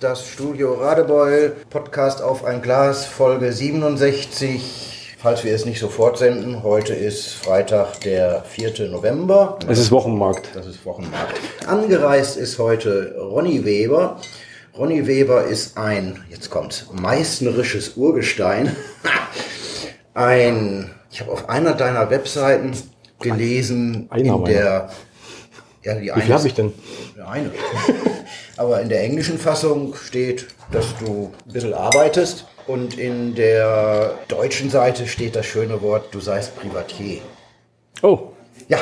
das Studio Radebeul, Podcast auf ein Glas, Folge 67. Falls wir es nicht sofort senden, heute ist Freitag, der 4. November. Es ist Wochenmarkt. Das ist Wochenmarkt. Angereist ist heute Ronny Weber. Ronny Weber ist ein, jetzt kommt, meißnerisches Urgestein. ein, ich habe auf einer deiner Webseiten gelesen, Einer in meiner. der, ja, die Wie eine viel habe ich denn? eine. Aber in der englischen Fassung steht, dass du ein bisschen arbeitest. Und in der deutschen Seite steht das schöne Wort, du seist Privatier. Oh, Ja,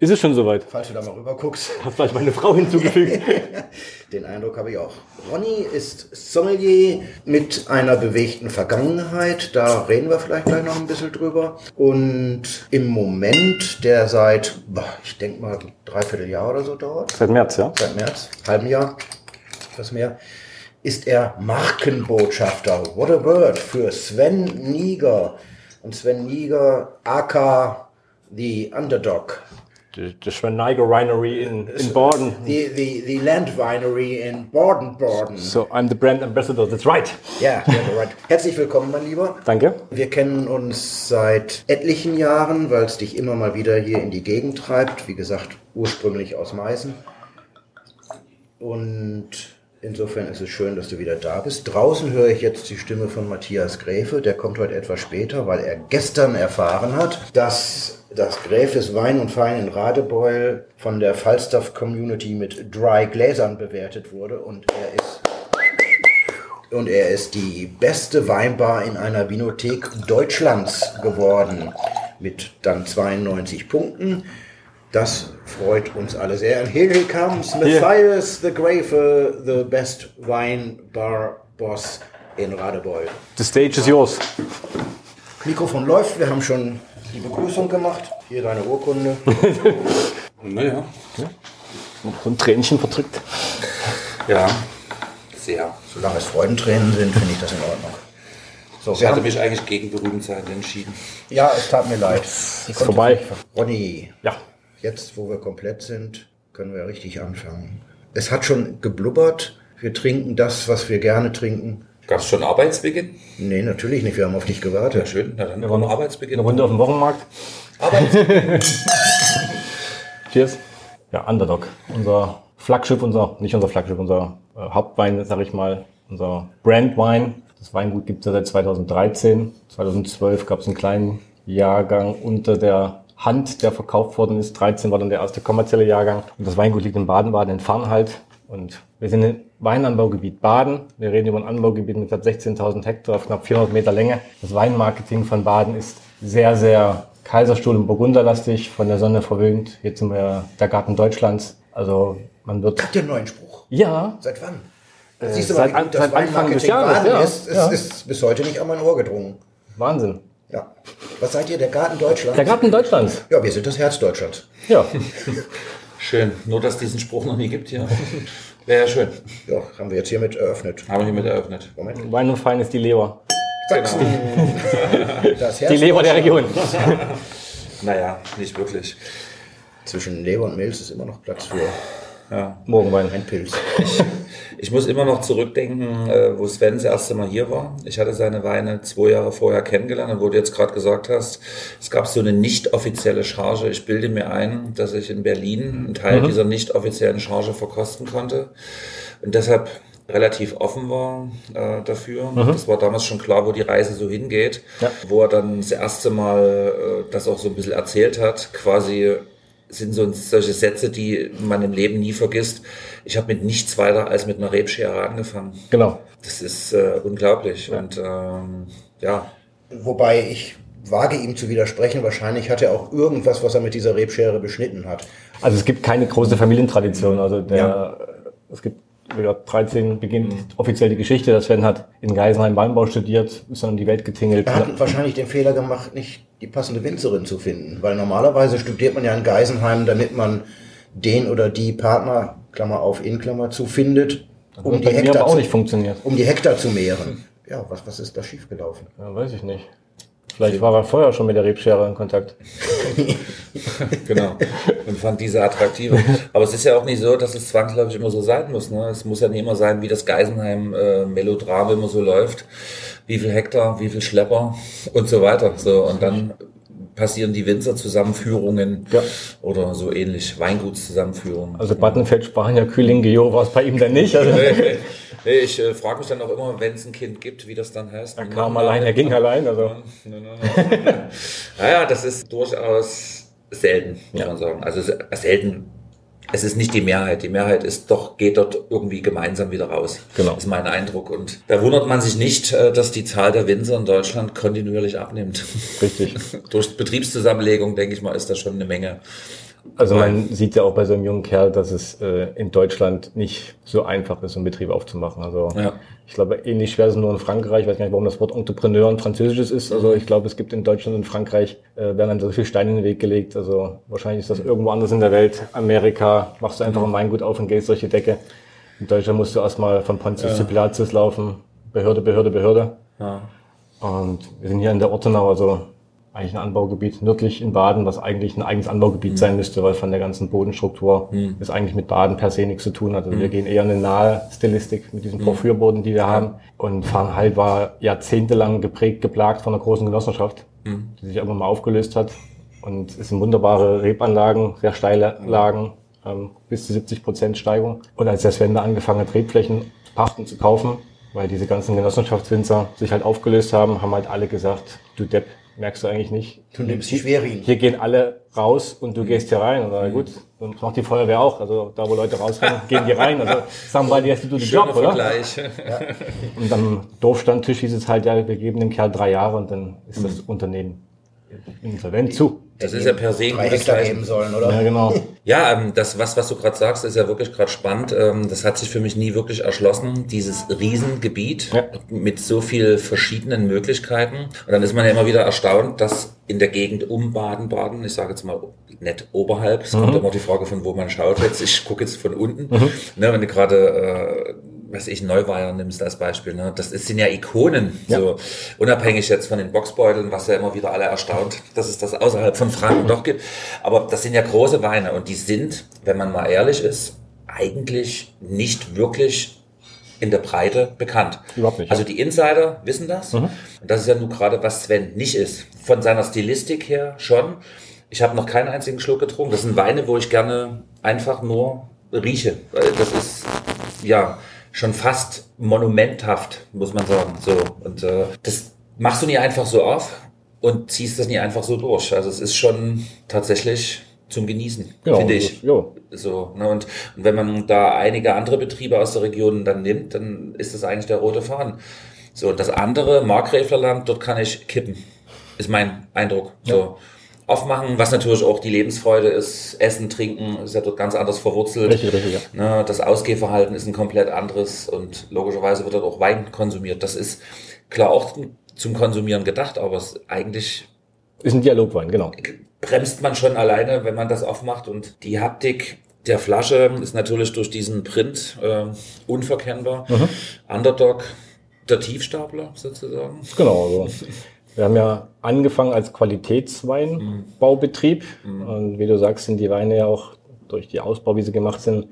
ist es schon soweit? falls du da mal rüber guckst, Hat vielleicht meine Frau hinzugefügt. den Eindruck habe ich auch. Ronny ist Sommelier mit einer bewegten Vergangenheit. Da reden wir vielleicht gleich noch ein bisschen drüber. Und im Moment, der seit, ich denke mal, dreiviertel Jahr oder so dauert, Seit März, ja? seit März, halben Jahr, etwas mehr, ist er Markenbotschafter, what a word, für Sven Niger. Und Sven Niger, aka The Underdog, Die, die Schweineiger Winery in, in Borden. the, the, the Land Winery in Baden-Baden. So, I'm the brand ambassador, that's right. Ja, ja, right. Herzlich willkommen, mein Lieber. Danke. Wir kennen uns seit etlichen Jahren, weil es dich immer mal wieder hier in die Gegend treibt. Wie gesagt, ursprünglich aus Meißen. Und insofern ist es schön, dass du wieder da bist. Draußen höre ich jetzt die Stimme von Matthias Gräfe. Der kommt heute etwas später, weil er gestern erfahren hat, dass das Gräfes Wein und Fein in Radebeul von der Falstaff Community mit Dry Gläsern bewertet wurde. Und er ist und er ist die beste Weinbar in einer Vinothek Deutschlands geworden. Mit dann 92 Punkten. Das freut uns alle sehr. And here he comes, Matthias the Grafe, the best wine bar boss in Radebeul. The stage is yours. Mikrofon läuft, wir haben schon die Begrüßung gemacht. Hier deine Urkunde. Naja, Noch so ein Tränchen verdrückt. ja, sehr. Solange es Freudentränen sind, finde ich das in Ordnung. So, Ich hatte mich eigentlich gegen Berühmtheit entschieden. ja, es tat mir leid. Ist vorbei. Ronny, Ja. Jetzt, wo wir komplett sind, können wir richtig anfangen. Es hat schon geblubbert. Wir trinken das, was wir gerne trinken. Gab es schon Arbeitsbeginn? Nee, natürlich nicht. Wir haben auf dich Ja, gewartet. schön. Na dann Wir waren wir Arbeitsbeginn. Eine Runde auf dem Wochenmarkt. Arbeits Cheers. Ja, Underdog. Unser Flaggschiff, unser, nicht unser Flaggschiff, unser äh, Hauptwein, sag ich mal, unser Brandwein. Das Weingut gibt es ja seit 2013. 2012 gab es einen kleinen Jahrgang unter der Hand, der verkauft worden ist. 13 war dann der erste kommerzielle Jahrgang. Und das Weingut liegt in Baden-Baden in Farnhalt. Und wir sind im Weinanbaugebiet Baden. Wir reden über ein Anbaugebiet mit knapp 16.000 Hektar auf knapp 400 Meter Länge. Das Weinmarketing von Baden ist sehr, sehr Kaiserstuhl- und Burgunderlastig, von der Sonne verwöhnt. Jetzt sind wir der Garten Deutschlands. Also man wird... Habt ihr einen neuen Spruch? Ja, Seit wann? Äh, Siehst du seit mal, an- das seit Anfang des Weinmarketing Jahres, Baden ja. ist. Es Ja. ist bis heute nicht an mein Ohr gedrungen. Wahnsinn. Ja. Was seid ihr, der Garten Deutschlands? Der Garten Deutschlands. ja, wir sind das Herz Deutschlands. Ja, Schön. Nur, dass es diesen Spruch noch nie gibt hier. Wäre ja schön. Ja, haben wir jetzt hiermit eröffnet. Haben wir hiermit eröffnet. Moment. Wein und Fein ist die Leber. Sachsen. Das Herz Die Leber der Region. Naja, nicht wirklich. Zwischen Leber und Milz ist immer noch Platz für Ja. Morgenwein. ein Pilz. Ich muss immer noch zurückdenken, äh, wo Sven das erste Mal hier war. Ich hatte seine Weine zwei Jahre vorher kennengelernt und wo du jetzt gerade gesagt hast, es gab so eine nicht offizielle Charge. Ich bilde mir ein, dass ich in Berlin einen Teil dieser nicht offiziellen Charge verkosten konnte und deshalb relativ offen war äh, dafür. Das war damals schon klar, wo die Reise so hingeht, Ja. wo er dann das erste Mal äh, das auch so ein bisschen erzählt hat, quasi sind so solche Sätze, die man im Leben nie vergisst. Ich habe mit nichts weiter als mit einer Rebschere angefangen. Genau. Das ist äh, unglaublich. Und ähm, ja, Wobei ich wage ihm zu widersprechen, wahrscheinlich hat er auch irgendwas, was er mit dieser Rebschere beschnitten hat. Also es gibt keine große Familientradition. Also der, Ja. es gibt wieder 13 beginnt offiziell die Geschichte. dass Sven hat in Geisenheim Weinbau studiert, ist dann um die Welt getingelt. Er hat wahrscheinlich den Fehler gemacht, nicht die passende Winzerin zu finden. Weil normalerweise studiert man ja in Geisenheim, damit man den oder die Partner, Klammer auf, in Klammer zu, findet, um die, Hektar zu, nicht funktioniert. um die Hektar zu mehren. ja, was, was ist da schiefgelaufen? Ja, weiß ich nicht. Vielleicht war er vorher schon mit der Rebschere in Kontakt. genau. Und fand diese attraktive. Aber es ist ja auch nicht so, dass es zwangsläufig immer so sein muss. Ne? Es muss ja nicht immer sein, wie das Geisenheim-Melodram äh, immer so läuft. Wie viel Hektar, wie viel Schlepper und so weiter. So, und dann passieren die Winzerzusammenführungen ja. oder so ähnlich, Weingutszusammenführungen. Also Battenfeld, Spanier, Kühling, Geo war es bei ihm dann nicht. Also nee, ich äh, frage mich dann auch immer, wenn es ein Kind gibt, wie das dann heißt. Er kam allein, er ging allein. Also. naja, das ist durchaus selten, muss ja. man sagen. Also selten es ist nicht die Mehrheit. Die Mehrheit ist doch, geht dort irgendwie gemeinsam wieder raus. Genau. Das ist mein Eindruck. Und da wundert man sich nicht, äh, dass die Zahl der Winzer in Deutschland kontinuierlich abnimmt. Richtig. Durch Betriebszusammenlegung, denke ich mal, ist das schon eine Menge. Also man sieht ja auch bei so einem jungen Kerl, dass es äh, in Deutschland nicht so einfach ist, so einen Betrieb aufzumachen. Also ja. ich glaube, ähnlich schwer ist es nur in Frankreich. Ich weiß gar nicht, warum das Wort Entrepreneur ein französisches ist. Also ich glaube, es gibt in Deutschland und Frankreich, äh, werden dann so viele Steine in den Weg gelegt. Also wahrscheinlich ist das irgendwo anders in der Welt. Amerika, machst du einfach ein Weingut auf und gehst durch die Decke. In Deutschland musst du erstmal von Pontius ja. zu Pilatus laufen. Behörde, Behörde, Behörde. Ja. Und wir sind hier in der Ortenau, also eigentlich ein Anbaugebiet nördlich in Baden, was eigentlich ein eigenes Anbaugebiet mhm. sein müsste, weil von der ganzen Bodenstruktur mhm. ist eigentlich mit Baden per se nichts zu tun hat. Also mhm. wir gehen eher eine nahe Stilistik mit diesen mhm. Porphyrboden, die wir haben. Und Fahrenheit war jahrzehntelang geprägt, geplagt von einer großen Genossenschaft, mhm. die sich irgendwann mal aufgelöst hat. Und es sind wunderbare Rebanlagen, sehr steile Lagen, ähm, bis zu 70 Prozent Steigung. Und als der Sven da angefangen hat, Rebflächen zu pachten, zu kaufen, weil diese ganzen Genossenschaftswinzer sich halt aufgelöst haben, haben halt alle gesagt, du Depp, merkst du eigentlich nicht. Du nimmst die Schwerin. Hier gehen alle raus und du gehst hier rein. Und dann, gut, und macht die Feuerwehr auch. Also da, wo Leute rausrennen, gehen die rein. Also somebody has to do the job, oder? Vergleich. Ja. Und am Dorfstandtisch hieß es halt, ja, wir geben dem Kerl drei Jahre und dann ist das Unternehmen insolvent zu. Das ist ja per se ein gutes Zeichen. sollen, oder? Ja, genau. Ja, ähm, das, was, was du gerade sagst, ist ja wirklich gerade spannend. Ähm, das hat sich für mich nie wirklich erschlossen, dieses Riesengebiet ja. mit so viel verschiedenen Möglichkeiten. Und dann ist man ja immer wieder erstaunt, dass in der Gegend um Baden-Baden, ich sage jetzt mal nicht oberhalb, es mhm. kommt immer die Frage von wo man schaut jetzt, ich gucke jetzt von unten, mhm. ne, wenn du gerade äh, was ich, Neuweier nimmst als Beispiel, ne? das sind ja Ikonen, ja. so unabhängig jetzt von den Boxbeuteln, was ja immer wieder alle erstaunt, dass es das außerhalb von Franken doch gibt. Aber das sind ja große Weine und die sind, wenn man mal ehrlich ist, eigentlich nicht wirklich in der Breite bekannt. Überhaupt nicht. Also die Insider wissen das. Mhm. Und das ist ja nun gerade, was Sven nicht ist. Von seiner Stilistik her schon. Ich habe noch keinen einzigen Schluck getrunken. Das sind Weine, wo ich gerne einfach nur rieche. Das ist, ja, schon fast monumenthaft, muss man sagen. So und äh, das machst du nie einfach so auf und ziehst das nie einfach so durch. Also es ist schon tatsächlich zum Genießen, genau, finde ich. Ja. So, ne, und, und wenn man da einige andere Betriebe aus der Region dann nimmt, dann ist das eigentlich der rote Faden. So, und das andere, Markgräflerland, dort kann ich kippen. Ist mein Eindruck. Ja. So aufmachen, was natürlich auch die Lebensfreude ist. Essen, Trinken ist ja dort ganz anders verwurzelt. Richtig, richtig, ja. Ne, das Ausgehverhalten ist ein komplett anderes und logischerweise wird dort auch Wein konsumiert. Das ist klar auch zum Konsumieren gedacht, aber es ist eigentlich ist ein Dialogwein, genau. Bremst man schon alleine, wenn man das aufmacht und die Haptik der Flasche ist natürlich durch diesen Print äh, unverkennbar. Mhm. Underdog, der Tiefstapler sozusagen. Genau, also wir haben ja angefangen als Qualitätsweinbaubetrieb. Mhm. Und wie du sagst, sind die Weine ja auch durch die Ausbau, wie sie gemacht sind,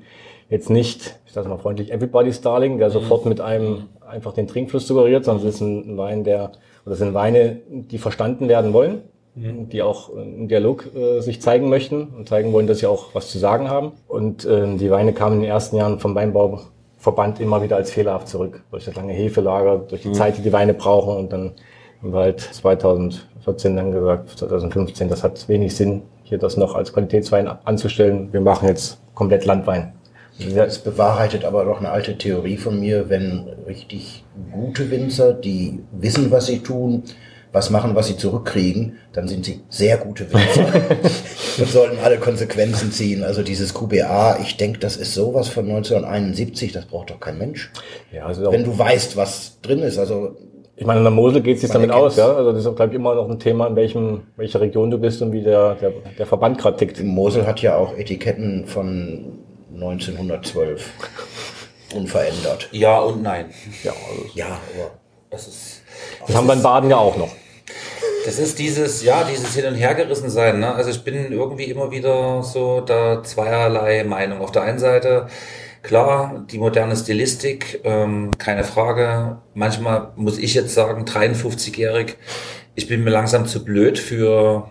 jetzt nicht, ich sage mal freundlich, Everybody's Darling, der mhm. sofort mit einem einfach den Trinkfluss suggeriert, sondern es ist ein Wein, der, oder es sind Weine, die verstanden werden wollen, mhm. die auch im Dialog äh, sich zeigen möchten und zeigen wollen, dass sie auch was zu sagen haben. Und äh, die Weine kamen in den ersten Jahren vom Weinbauverband immer wieder als fehlerhaft zurück. Durch das lange Hefelager, durch die mhm. Zeit, die die Weine brauchen und dann halt 2014 dann gesagt, 2015, das hat wenig Sinn, hier das noch als Qualitätswein anzustellen. Wir machen jetzt komplett Landwein. Es bewahrheitet aber doch eine alte Theorie von mir, wenn richtig gute Winzer, die wissen, was sie tun, was machen, was sie zurückkriegen, dann sind sie sehr gute Winzer und sollten alle Konsequenzen ziehen. Also dieses QBA, ich denke, das ist sowas von 1971, das braucht doch kein Mensch. Ja, also wenn du weißt, was drin ist. Also ich meine, in der Mosel geht es sich damit aus, ja. Also das ist, glaube ich, immer noch ein Thema, in welchem, welcher Region du bist und wie der, der, der Verband gerade tickt. Die Mosel hat ja auch Etiketten von 1912 unverändert. Ja und nein. Ja, also ja, aber Das, ist, das haben wir in Baden ja auch noch. Das ist dieses, ja, dieses Hin- und Hergerissen sein. Ne? Also ich bin irgendwie immer wieder so da zweierlei Meinung. Auf der einen Seite, klar, die moderne Stilistik, ähm, keine Frage. Manchmal muss ich jetzt sagen, 53-jährig, ich bin mir langsam zu blöd für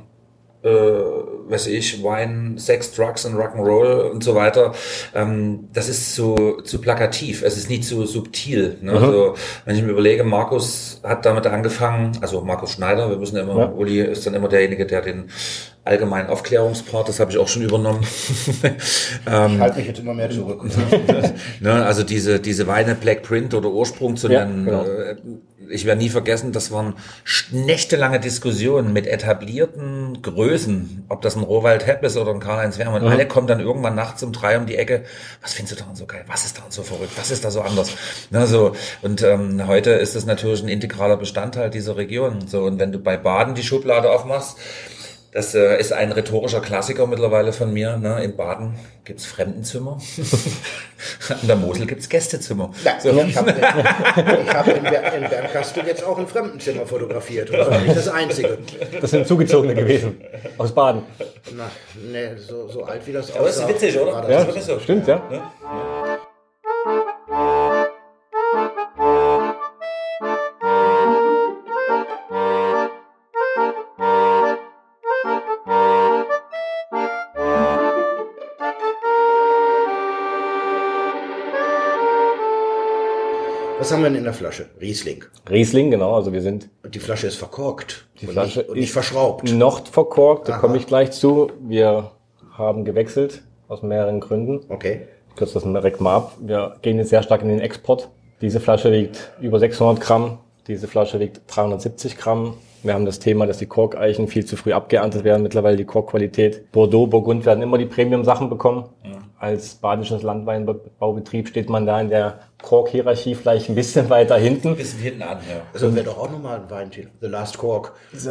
äh, weiß ich, Wine, Sex, Drugs und Rock'n'Roll und so weiter, ähm, das ist zu, zu plakativ, es ist nicht so subtil. Ne? Mhm. Also, wenn ich mir überlege, Markus hat damit angefangen, also Markus Schneider, wir müssen ja immer, ja. Uli ist dann immer derjenige, der den allgemeinen Aufklärungspart, das habe ich auch schon übernommen. ähm, ich halte mich jetzt immer mehr zurück. ne, also diese, diese Weine Black Print oder Ursprung zu ja, nennen, genau. äh, ich werde nie vergessen, das waren nächtelange Diskussionen mit etablierten Größen, ob das ein Rohwald Hepp ist oder ein Karl-Heinz Wermann. Mhm. Alle kommen dann irgendwann nachts um drei um die Ecke. Was findest du daran so geil? Was ist daran so verrückt? Was ist da so anders? Na, so. Und ähm, heute ist das natürlich ein integraler Bestandteil dieser Region. So, und wenn du bei Baden die Schublade aufmachst, das äh, ist ein rhetorischer Klassiker mittlerweile von mir. Ne? In Baden gibt's Fremdenzimmer. In der Mosel gibt's Gästezimmer. Ja, so. Ich habe hab in, Ber in Bergkastel jetzt auch ein Fremdenzimmer fotografiert. Das war nicht das Einzige. Das sind Zugezogene gewesen. Aus Baden. Na, ne, so, so alt wie das aussah. Aber das ist witzig, oder? Ja, das so. stimmt, ja. ja. Was haben wir denn in der Flasche? Riesling. Riesling, genau. Also wir sind. Die Flasche ist verkorkt. Die Flasche nicht, und nicht verschraubt. Noch verkorkt, da komme ich gleich zu. Wir haben gewechselt aus mehreren Gründen. Okay. Ich kürze das direkt mal ab. Wir gehen jetzt sehr stark in den Export. Diese Flasche wiegt über 600 Gramm. Diese Flasche wiegt 370 Gramm. Wir haben das Thema, dass die Korkeichen viel zu früh abgeerntet werden. Mittlerweile die Korkqualität. Bordeaux, Burgund werden immer die Premium-Sachen bekommen. Ja als badisches Landweinbaubetrieb steht man da in der Kork-Hierarchie vielleicht ein bisschen weiter hinten. Ein bisschen hinten an, ja. Also wäre doch auch nochmal ein Weintitel. The Last Cork. The,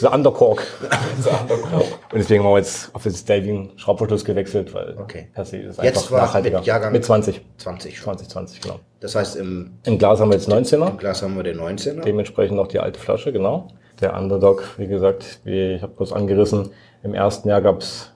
the Undercork. the Undercork. Und deswegen haben wir jetzt auf den Staving Schraubverschluss gewechselt, weil okay. per se ist jetzt einfach nachhaltiger. Mit, Jahrgang mit 20. 20. 20, 20, genau. Das heißt im... Im Glas haben wir jetzt 19er. Im Glas haben wir den 19er. Dementsprechend noch die alte Flasche, genau. Der Underdog, wie gesagt, wie ich habe bloß angerissen, im ersten Jahr gab es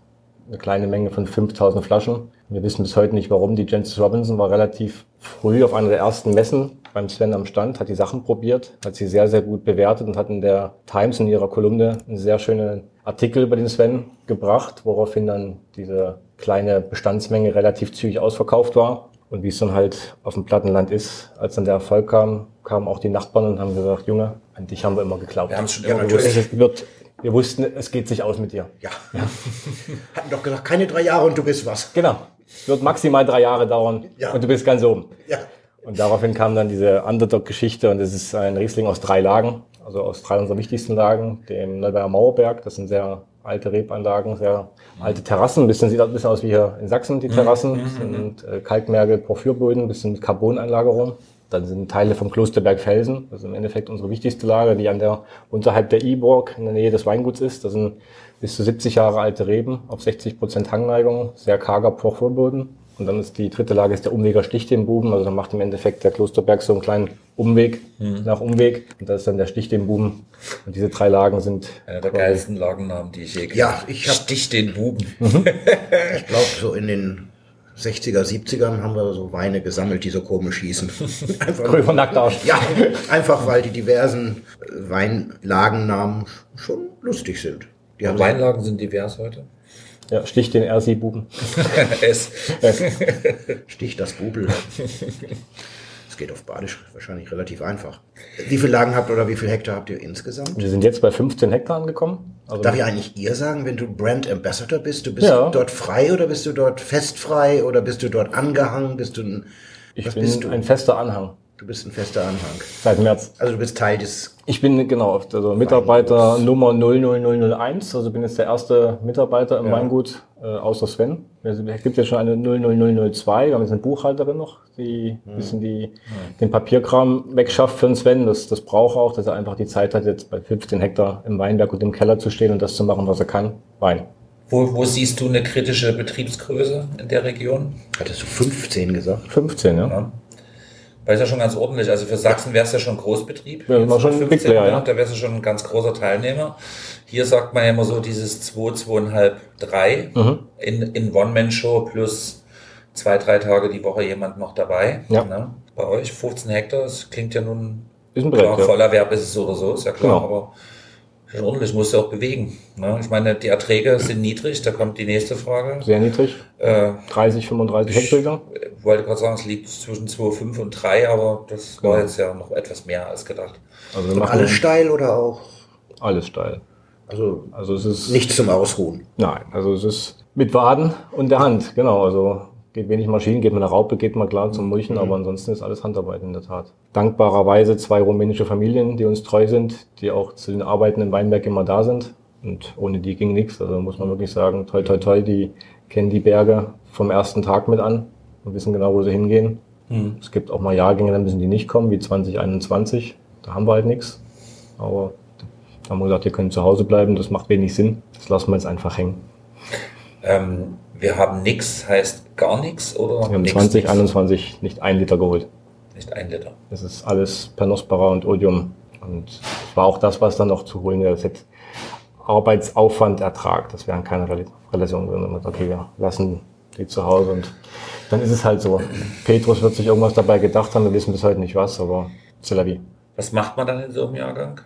eine kleine Menge von 5000 Flaschen. Wir wissen bis heute nicht warum. Die Jensis Robinson war relativ früh auf einer der ersten Messen beim Sven am Stand, hat die Sachen probiert, hat sie sehr, sehr gut bewertet und hat in der Times in ihrer Kolumne einen sehr schönen Artikel über den Sven gebracht, woraufhin dann diese kleine Bestandsmenge relativ zügig ausverkauft war. Und wie es dann halt auf dem Plattenland ist, als dann der Erfolg kam, kamen auch die Nachbarn und haben gesagt, Junge, an dich haben wir immer geglaubt. Wir haben es schon immer gewusst. Es wird wir wussten, es geht sich aus mit dir. Ja. ja. Hatten doch gesagt, keine drei Jahre und du bist was. Genau. Es wird maximal drei Jahre dauern ja. und du bist ganz oben. Ja. Und daraufhin kam dann diese Underdog-Geschichte und es ist ein Riesling aus drei Lagen, also aus drei unserer wichtigsten Lagen, dem Neubayer Mauerberg, das sind sehr alte Rebanlagen, sehr alte Terrassen, ein bisschen sieht ein bisschen aus wie hier in Sachsen die Terrassen, mhm, sind äh, Kalkmergel, Porphyrböden, bisschen mit Carboneinlagerung. Dann sind Teile vom Klosterberg Felsen, das ist im Endeffekt unsere wichtigste Lage, die an der, unterhalb der Iborg in der Nähe des Weinguts ist. Das sind bis zu 70 Jahre alte Reben auf 60 Prozent Hangneigung, sehr karger Porphyrboden. Und dann ist die dritte Lage ist der Umweger Stichdenbuben. Also dann macht im Endeffekt der Klosterberg so einen kleinen Umweg mhm. nach Umweg. Und das ist dann der Stichdenbuben. Und diese drei Lagen sind. Einer der geilsten Lagennamen, die ich je kenne. Ja, ich hab Stichdenbuben. Mhm. ich glaube, so in den 60er, 70ern haben wir so Weine gesammelt, die so komisch hießen. Einfach, nackt aus. Ja, einfach weil die diversen Weinlagennamen schon lustig sind. Die haben Weinlagen sind divers heute? Ja, stich den RC-Buben. S. Stich das Bubel geht auf Badisch wahrscheinlich relativ einfach. Wie viele Lagen habt ihr oder wie viele Hektar habt ihr insgesamt? Wir sind jetzt bei 15 Hektar angekommen. Also Darf ich eigentlich ihr sagen, wenn du Brand Ambassador bist? Du bist ja. dort frei oder bist du dort festfrei oder bist du dort angehangen? Bist du ein, ich bin ein fester Anhang. Du bist ein fester Anhang. Seit März. Also du bist Teil des. Ich bin genau, also Mitarbeiter Weinguts. Nummer 00001. Also bin jetzt der erste Mitarbeiter im ja. Weingut, äh, außer Sven. Es gibt ja schon eine 00002. Wir haben jetzt eine Buchhalterin noch, die ein bisschen die, ja. den Papierkram wegschafft für den Sven. Das, das braucht auch, dass er einfach die Zeit hat, jetzt bei 15 Hektar im Weinberg und im Keller zu stehen und das zu machen, was er kann. Wein. Wo, wo siehst du eine kritische Betriebsgröße in der Region? Hattest du 15 gesagt? 15, ja. ja. Weil ist ja schon ganz ordentlich. Also für Sachsen wäre es ja schon Großbetrieb. Ja, war schon ein Big Player, ja. Da wärst du schon ein ganz großer Teilnehmer. Hier sagt man ja immer so dieses 2, 2,5, 3 Mhm. in, in One-Man-Show plus zwei, drei Tage die Woche jemand noch dabei. Ja. Ne? Bei euch 15 Hektar, das klingt ja nun Ist ein klar, Brett, ja. Vollerwerb ist es so oder so, ist ja klar, Genau. aber schon ordentlich, musst du auch bewegen. Ne? Ich meine, die Erträge sind niedrig, da kommt die nächste Frage. Sehr niedrig. Äh, 30, 35 Hektoliter. ich wollte gerade sagen, es liegt zwischen 2,5 und 3, aber das war Genau. jetzt ja noch etwas mehr als gedacht. Also wir Und machen alles steil oder auch? alles steil. Also Also es ist nichts zum Ausruhen. Nein, also es ist mit Waden und der Hand, genau. Also geht wenig Maschinen, geht mit einer Raupe, geht mal klar zum Mulchen, aber ansonsten ist alles Handarbeit in der Tat. Dankbarerweise zwei rumänische Familien, die uns treu sind, die auch zu den Arbeiten im Weinberg immer da sind. Und ohne die ging nichts. Also muss man wirklich sagen, toi toi toi, die kennen die Berge vom ersten Tag mit an und wissen genau, wo sie hingehen. Es gibt auch mal Jahrgänge, dann müssen die nicht kommen, wie 2021. Da haben wir halt nichts. Aber da haben wir gesagt, ihr könnt zu Hause bleiben, das macht wenig Sinn. Das lassen wir jetzt einfach hängen. Ähm, wir haben nix, heißt gar nichts oder Wir haben nix, 2021 nicht ein Liter geholt. Nicht ein Liter. Das ist alles Pernospora und Odium. Und war auch das, was dann noch zu holen wäre. Das hätte Arbeitsaufwand, Ertrag. Das wären keine Rel- Relation drin. Okay, wir lassen die zu Hause und dann ist es halt so. Petrus wird sich irgendwas dabei gedacht haben. Wir wissen bis heute nicht was, aber c'est la vie. Was macht man dann in so einem Jahrgang?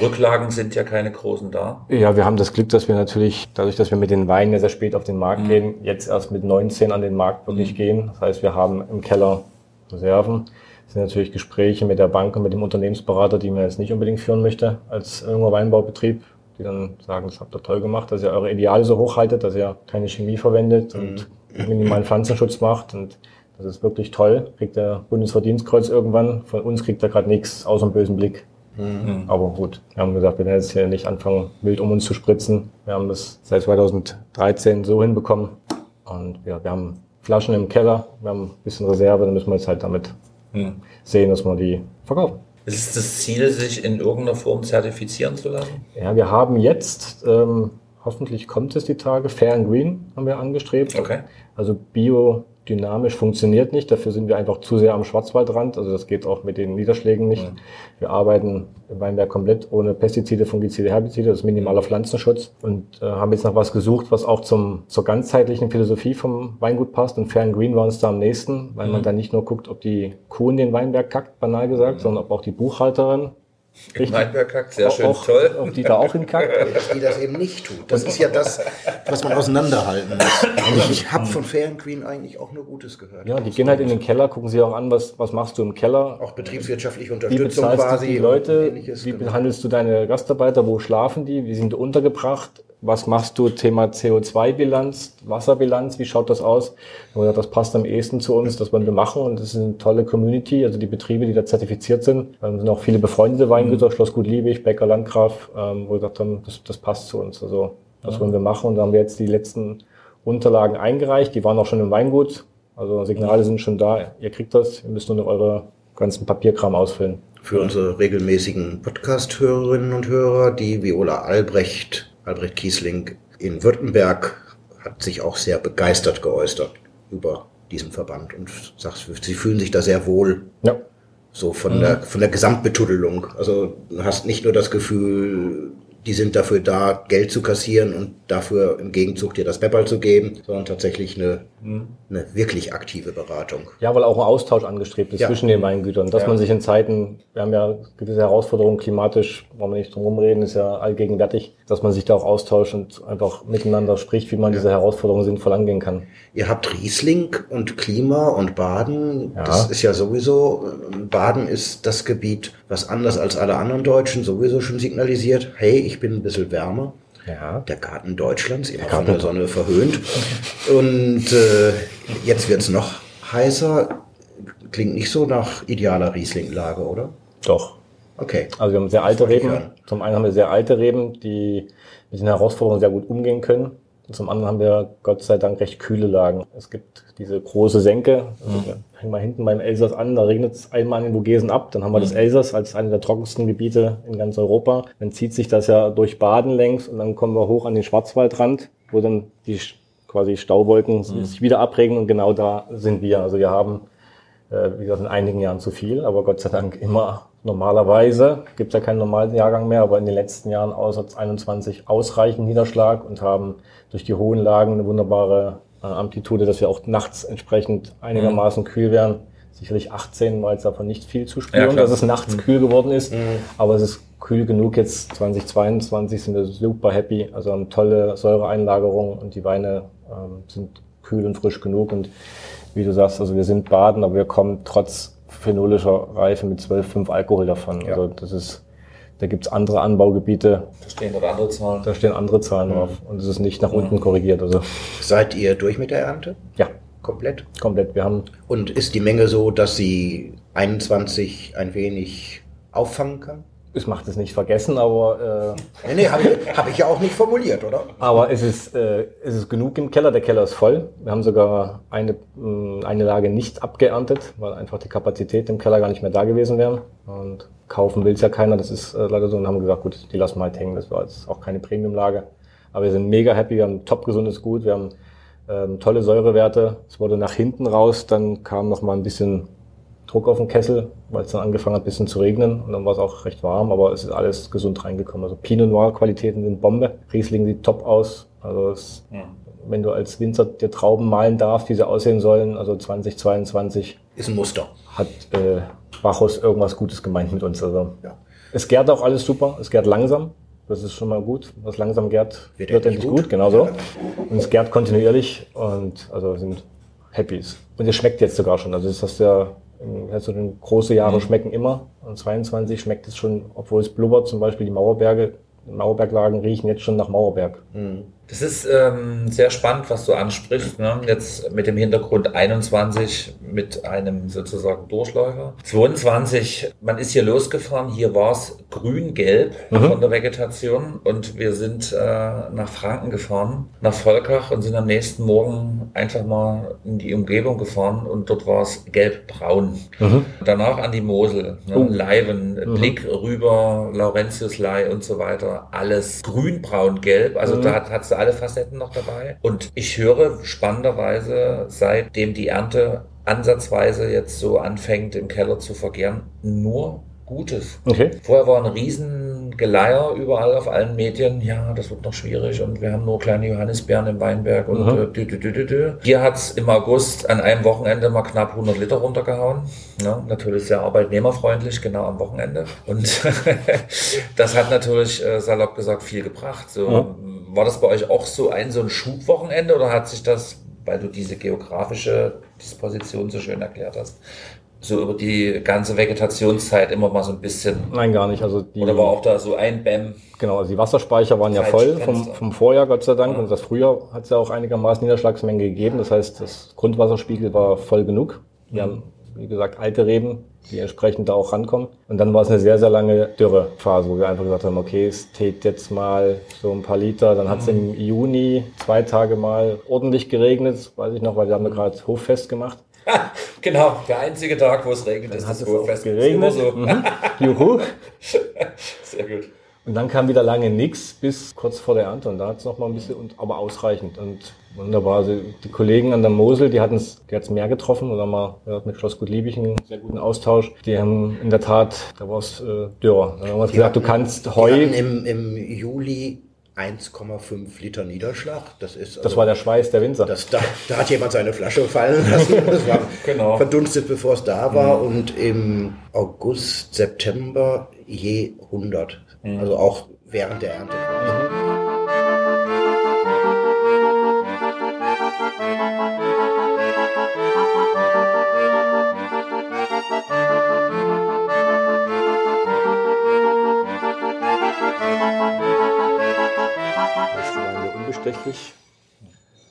Rücklagen sind ja keine großen da. Ja, wir haben das Glück, dass wir natürlich, dadurch, dass wir mit den Weinen ja sehr spät auf den Markt Mhm. gehen, jetzt erst mit 19 an den Markt wirklich gehen. Das heißt, wir haben im Keller Reserven. Das sind natürlich Gespräche mit der Bank und mit dem Unternehmensberater, die man jetzt nicht unbedingt führen möchte als junger Weinbaubetrieb, die dann sagen, das habt ihr toll gemacht, dass ihr eure Ideale so hochhaltet, dass ihr keine Chemie verwendet und minimalen Pflanzenschutz macht. Und das ist wirklich toll. Kriegt der Bundesverdienstkreuz irgendwann. Von uns kriegt er gerade nichts, außer einen bösen Blick. Aber gut, wir haben gesagt, wir werden jetzt hier nicht anfangen, wild um uns zu spritzen. Wir haben das seit 2013 so hinbekommen. Und ja, wir haben Flaschen im Keller, wir haben ein bisschen Reserve, dann müssen wir jetzt halt damit sehen, dass wir die verkaufen. Ist es das Ziel, sich in irgendeiner Form zertifizieren zu lassen? Ja, wir haben jetzt, ähm, hoffentlich kommt es die Tage, Fair and Green haben wir angestrebt. Okay. Also biodynamisch funktioniert nicht, dafür sind wir einfach zu sehr am Schwarzwaldrand. Also das geht auch mit den Niederschlägen nicht. Wir arbeiten im Weinberg komplett ohne Pestizide, Fungizide, Herbizide, das ist minimaler Pflanzenschutz und äh, haben jetzt nach was gesucht, was auch zum, zur ganzheitlichen Philosophie vom Weingut passt. Und and Green war uns da am nächsten, weil man dann nicht nur guckt, ob die Kuh in den Weinberg kackt, banal gesagt, sondern ob auch die Buchhalterin richtig Weinberg kackt, sehr schön, auch, toll. ob die da auch hinkackt. dass die das eben nicht tut. Das ist ja das, was man auseinanderhalten muss. Und ich habe von Fair and Green eigentlich auch nur Gutes gehört. Ja, die gehen halt in den Keller, gucken sich auch an, was, was machst du im Keller, Auch betriebswirtschaftliche Wie Unterstützung bezahlst quasi. du die Leute? Wie genau. behandelst du deine Gastarbeiter? Wo schlafen die? Wie sind die untergebracht? Was machst du? Thema CO2-Bilanz, Wasserbilanz, wie schaut das aus? Oder das passt am ehesten zu uns, das wollen wir machen und das ist eine tolle Community, also die Betriebe, die da zertifiziert sind. Ähm, sind auch viele befreundete Weingüter, Schloss Gut Liebig, Bäcker Landgraf, ähm, wo wir gesagt haben, das, das passt zu uns. Also das wollen wir machen und da haben wir jetzt die letzten Unterlagen eingereicht, die waren auch schon im Weingut. Also Signale sind schon da, ihr kriegt das, ihr müsst nur noch eure ganzen Papierkram ausfüllen. Für unsere regelmäßigen Podcast-Hörerinnen und Hörer, die Viola Albrecht, Albrecht Kiesling in Württemberg, hat sich auch sehr begeistert geäußert über diesen Verband und sagt, sie fühlen sich da sehr wohl Ja. so von der von der Gesamtbetuddelung. Also du hast nicht nur das Gefühl, die sind dafür da, Geld zu kassieren und dafür im Gegenzug dir das Pepperl zu geben, sondern tatsächlich eine, eine wirklich aktive Beratung. Ja, weil auch ein Austausch angestrebt ist Ja. zwischen den Weingütern. Dass Ja. man sich in Zeiten, wir haben ja gewisse Herausforderungen klimatisch, wollen wir nicht drum rumreden, ist ja allgegenwärtig, dass man sich da auch austauscht und einfach miteinander spricht, wie man diese Herausforderungen sinnvoll angehen kann. Ihr habt Riesling und Klima und Baden. Ja. Das ist ja sowieso, Baden ist das Gebiet, was anders als alle anderen Deutschen sowieso schon signalisiert, hey, ich bin ein bisschen wärmer. Ja. Der Garten Deutschlands, immer von der Sonne verhöhnt. Und äh, jetzt wird's noch heißer. Klingt nicht so nach idealer Rieslinglage, oder? Doch. Okay. Also wir haben sehr alte Reben. Zum einen haben wir sehr alte Reben, die mit den Herausforderungen sehr gut umgehen können. Und zum anderen haben wir Gott sei Dank recht kühle Lagen. Es gibt diese große Senke. Also wir hängen mal hinten beim Elsass an, da regnet es einmal in den Vogesen ab. Dann haben wir das Elsass als eine der trockensten Gebiete in ganz Europa. Dann zieht sich das ja durch Baden längs und dann kommen wir hoch an den Schwarzwaldrand, wo dann die quasi Stauwolken sich wieder abregen und genau da sind wir. Also wir haben Äh, wie gesagt, in einigen Jahren zu viel, aber Gott sei Dank immer normalerweise. Gibt ja keinen normalen Jahrgang mehr, aber in den letzten Jahren außer 21 ausreichend Niederschlag und haben durch die hohen Lagen eine wunderbare Amplitude, dass wir auch nachts entsprechend einigermaßen mhm. kühl werden. Sicherlich 18 war jetzt davon nicht viel zu spüren, ja, dass es nachts mhm. kühl geworden ist, mhm. aber es ist kühl genug jetzt 2022 sind wir super happy, also haben tolle Säureeinlagerung und die Weine ähm, sind kühl und frisch genug und wie du sagst, also wir sind baden, aber wir kommen trotz phenolischer Reife mit 12,5 Alkohol davon. Ja. Also das ist, da gibt's andere Anbaugebiete. Da stehen dort andere Zahlen. Da stehen andere Zahlen mhm. drauf und es ist nicht nach mhm. unten korrigiert. Also. Seid ihr durch mit der Ernte? Ja. Komplett? Komplett. Wir haben. Und ist die Menge so, dass sie 21 ein wenig auffangen kann? Ich mache das nicht vergessen, aber... Äh, nee, nee, habe ich, hab ich ja auch nicht formuliert, oder? Aber es ist, äh, es ist genug im Keller. Der Keller ist voll. Wir haben sogar eine, mh, eine Lage nicht abgeerntet, weil einfach die Kapazität im Keller gar nicht mehr da gewesen wäre. Und kaufen will es ja keiner, das ist äh, leider so. Und haben gesagt, gut, die lassen wir halt hängen. Das war jetzt auch keine Premium-Lage. Aber wir sind mega happy, wir haben top gesundes Gut, wir haben ähm, tolle Säurewerte. Es wurde nach hinten raus, dann kam noch mal ein bisschen Druck auf den Kessel, weil es dann angefangen hat, ein bisschen zu regnen und dann war es auch recht warm, aber es ist alles gesund reingekommen. Also Pinot Noir Qualitäten sind Bombe. Riesling sieht top aus. Also es, ja. wenn du als Winzer dir Trauben malen darfst, wie sie aussehen sollen, also 2022 ist ein Muster. Hat äh, Bacchus irgendwas Gutes gemeint mit uns. Also ja. es gärt auch alles super. Es gärt langsam. Das ist schon mal gut. Was langsam gärt, wird, wird endlich gut. gut. Genau so. Und es gärt kontinuierlich und also sind happy. Und es schmeckt jetzt sogar schon. Also das hast du ja also große Jahre mhm. schmecken immer. Und 22 schmeckt es schon, obwohl es blubbert, zum Beispiel die Mauerberge, Mauerberglagen riechen jetzt schon nach Mauerberg. Mhm. Das ist ähm, sehr spannend, was du ansprichst. Ne? Jetzt mit dem Hintergrund 21 mit einem sozusagen Durchläufer. 22, man ist hier losgefahren. Hier war es grün-gelb mhm. von der Vegetation und wir sind äh, nach Franken gefahren, nach Volkach und sind am nächsten Morgen einfach mal in die Umgebung gefahren und dort war es gelb-braun. Mhm. Danach an die Mosel, ne? Uh. Leiven, mhm. Blick rüber, Laurentiuslei und so weiter. Alles grün-braun-gelb. Also mhm. da hat es alle Facetten noch dabei. Und ich höre spannenderweise, seitdem die Ernte ansatzweise jetzt so anfängt im Keller zu vergären, nur Gutes. Okay. Vorher war ein Riesengeleier überall auf allen Medien. Ja, das wird noch schwierig und wir haben nur kleine Johannisbeeren im Weinberg und mhm. dü, dü, dü, dü. Hier hat's im August an einem Wochenende mal knapp 100 Liter runtergehauen. Ja, natürlich sehr arbeitnehmerfreundlich, genau am Wochenende. Und das hat natürlich, äh, salopp gesagt, viel gebracht. So, mhm. War das bei euch auch so ein, so ein Schubwochenende oder hat sich das weil du diese geografische Disposition so schön erklärt hast, so über die ganze Vegetationszeit immer mal so ein bisschen. Nein, gar nicht. Also die, Oder war auch da so ein BäM? Genau, also die Wasserspeicher waren ja voll vom, vom Vorjahr, Gott sei Dank. Ja. Und das Frühjahr hat es ja auch einigermaßen Niederschlagsmenge gegeben. Das heißt, das Grundwasserspiegel war voll genug. Wir mhm. haben, wie gesagt, alte Reben, die entsprechend da auch rankommen. Und dann war es eine sehr, sehr lange Dürrephase, wo wir einfach gesagt haben, okay, es tät jetzt mal so ein paar Liter. Dann hat es im Juni zwei Tage mal ordentlich geregnet, weiß ich noch, weil wir haben da gerade Hoffest gemacht. genau, der einzige Tag, wo es regnet, dann ist das Urfest. Geregnet. So. Mhm. Juhu. Sehr gut. Und dann kam wieder lange nichts bis kurz vor der Ernte und da hat es noch mal ein bisschen, aber ausreichend und wunderbar. Also die Kollegen an der Mosel, die hatten es, die hat's mehr getroffen oder mal ja, mit Schloss Gutliebig einen sehr guten Austausch. Die haben in der Tat, da war es äh, dürrer. Da haben wir gesagt, du kannst Heu. Im, Im Juli 1,5 Liter Niederschlag. Das ist. Also, das war der Schweiß der Winzer. Das, da, da hat jemand seine Flasche fallen lassen. Das war genau. verdunstet, bevor es da war. Mhm. Und im August, September je 100. Mhm. Also auch während der Ernte. Mhm. Tatsächlich.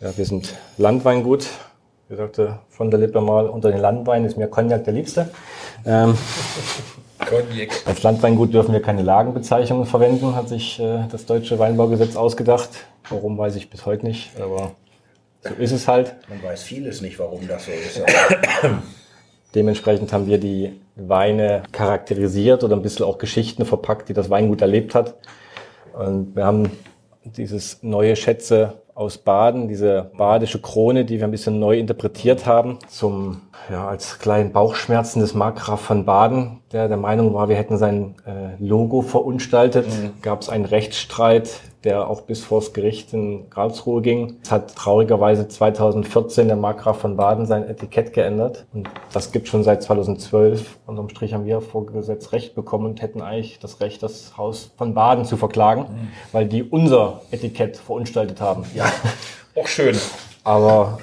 Ja, wir sind Landweingut. Wie sagte von der Lippe mal, unter den Landweinen ist mir Cognac der Liebste. Ähm, als Landweingut dürfen wir keine Lagenbezeichnungen verwenden, hat sich äh, das deutsche Weinbaugesetz ausgedacht. Warum weiß ich bis heute nicht, aber so ist es halt. Man weiß vieles nicht, warum das so ist. Dementsprechend haben wir die Weine charakterisiert oder ein bisschen auch Geschichten verpackt, die das Weingut erlebt hat. Und wir haben dieses neue Schätze aus Baden, diese badische Krone, die wir ein bisschen neu interpretiert haben, zum, ja, als kleinen Bauchschmerzen des Markgraf von Baden, der der Meinung war, wir hätten sein äh, Logo verunstaltet. Mhm. Gab es einen Rechtsstreit der auch bis vors Gericht in Karlsruhe ging. Es hat traurigerweise 2014 der Markgraf von Baden sein Etikett geändert. Und das gibt schon seit 2012. Unterm Strich haben wir vor Gesetz Recht bekommen und hätten eigentlich das Recht, das Haus von Baden zu verklagen, mhm. weil die unser Etikett verunstaltet haben. Ja, auch schön. Aber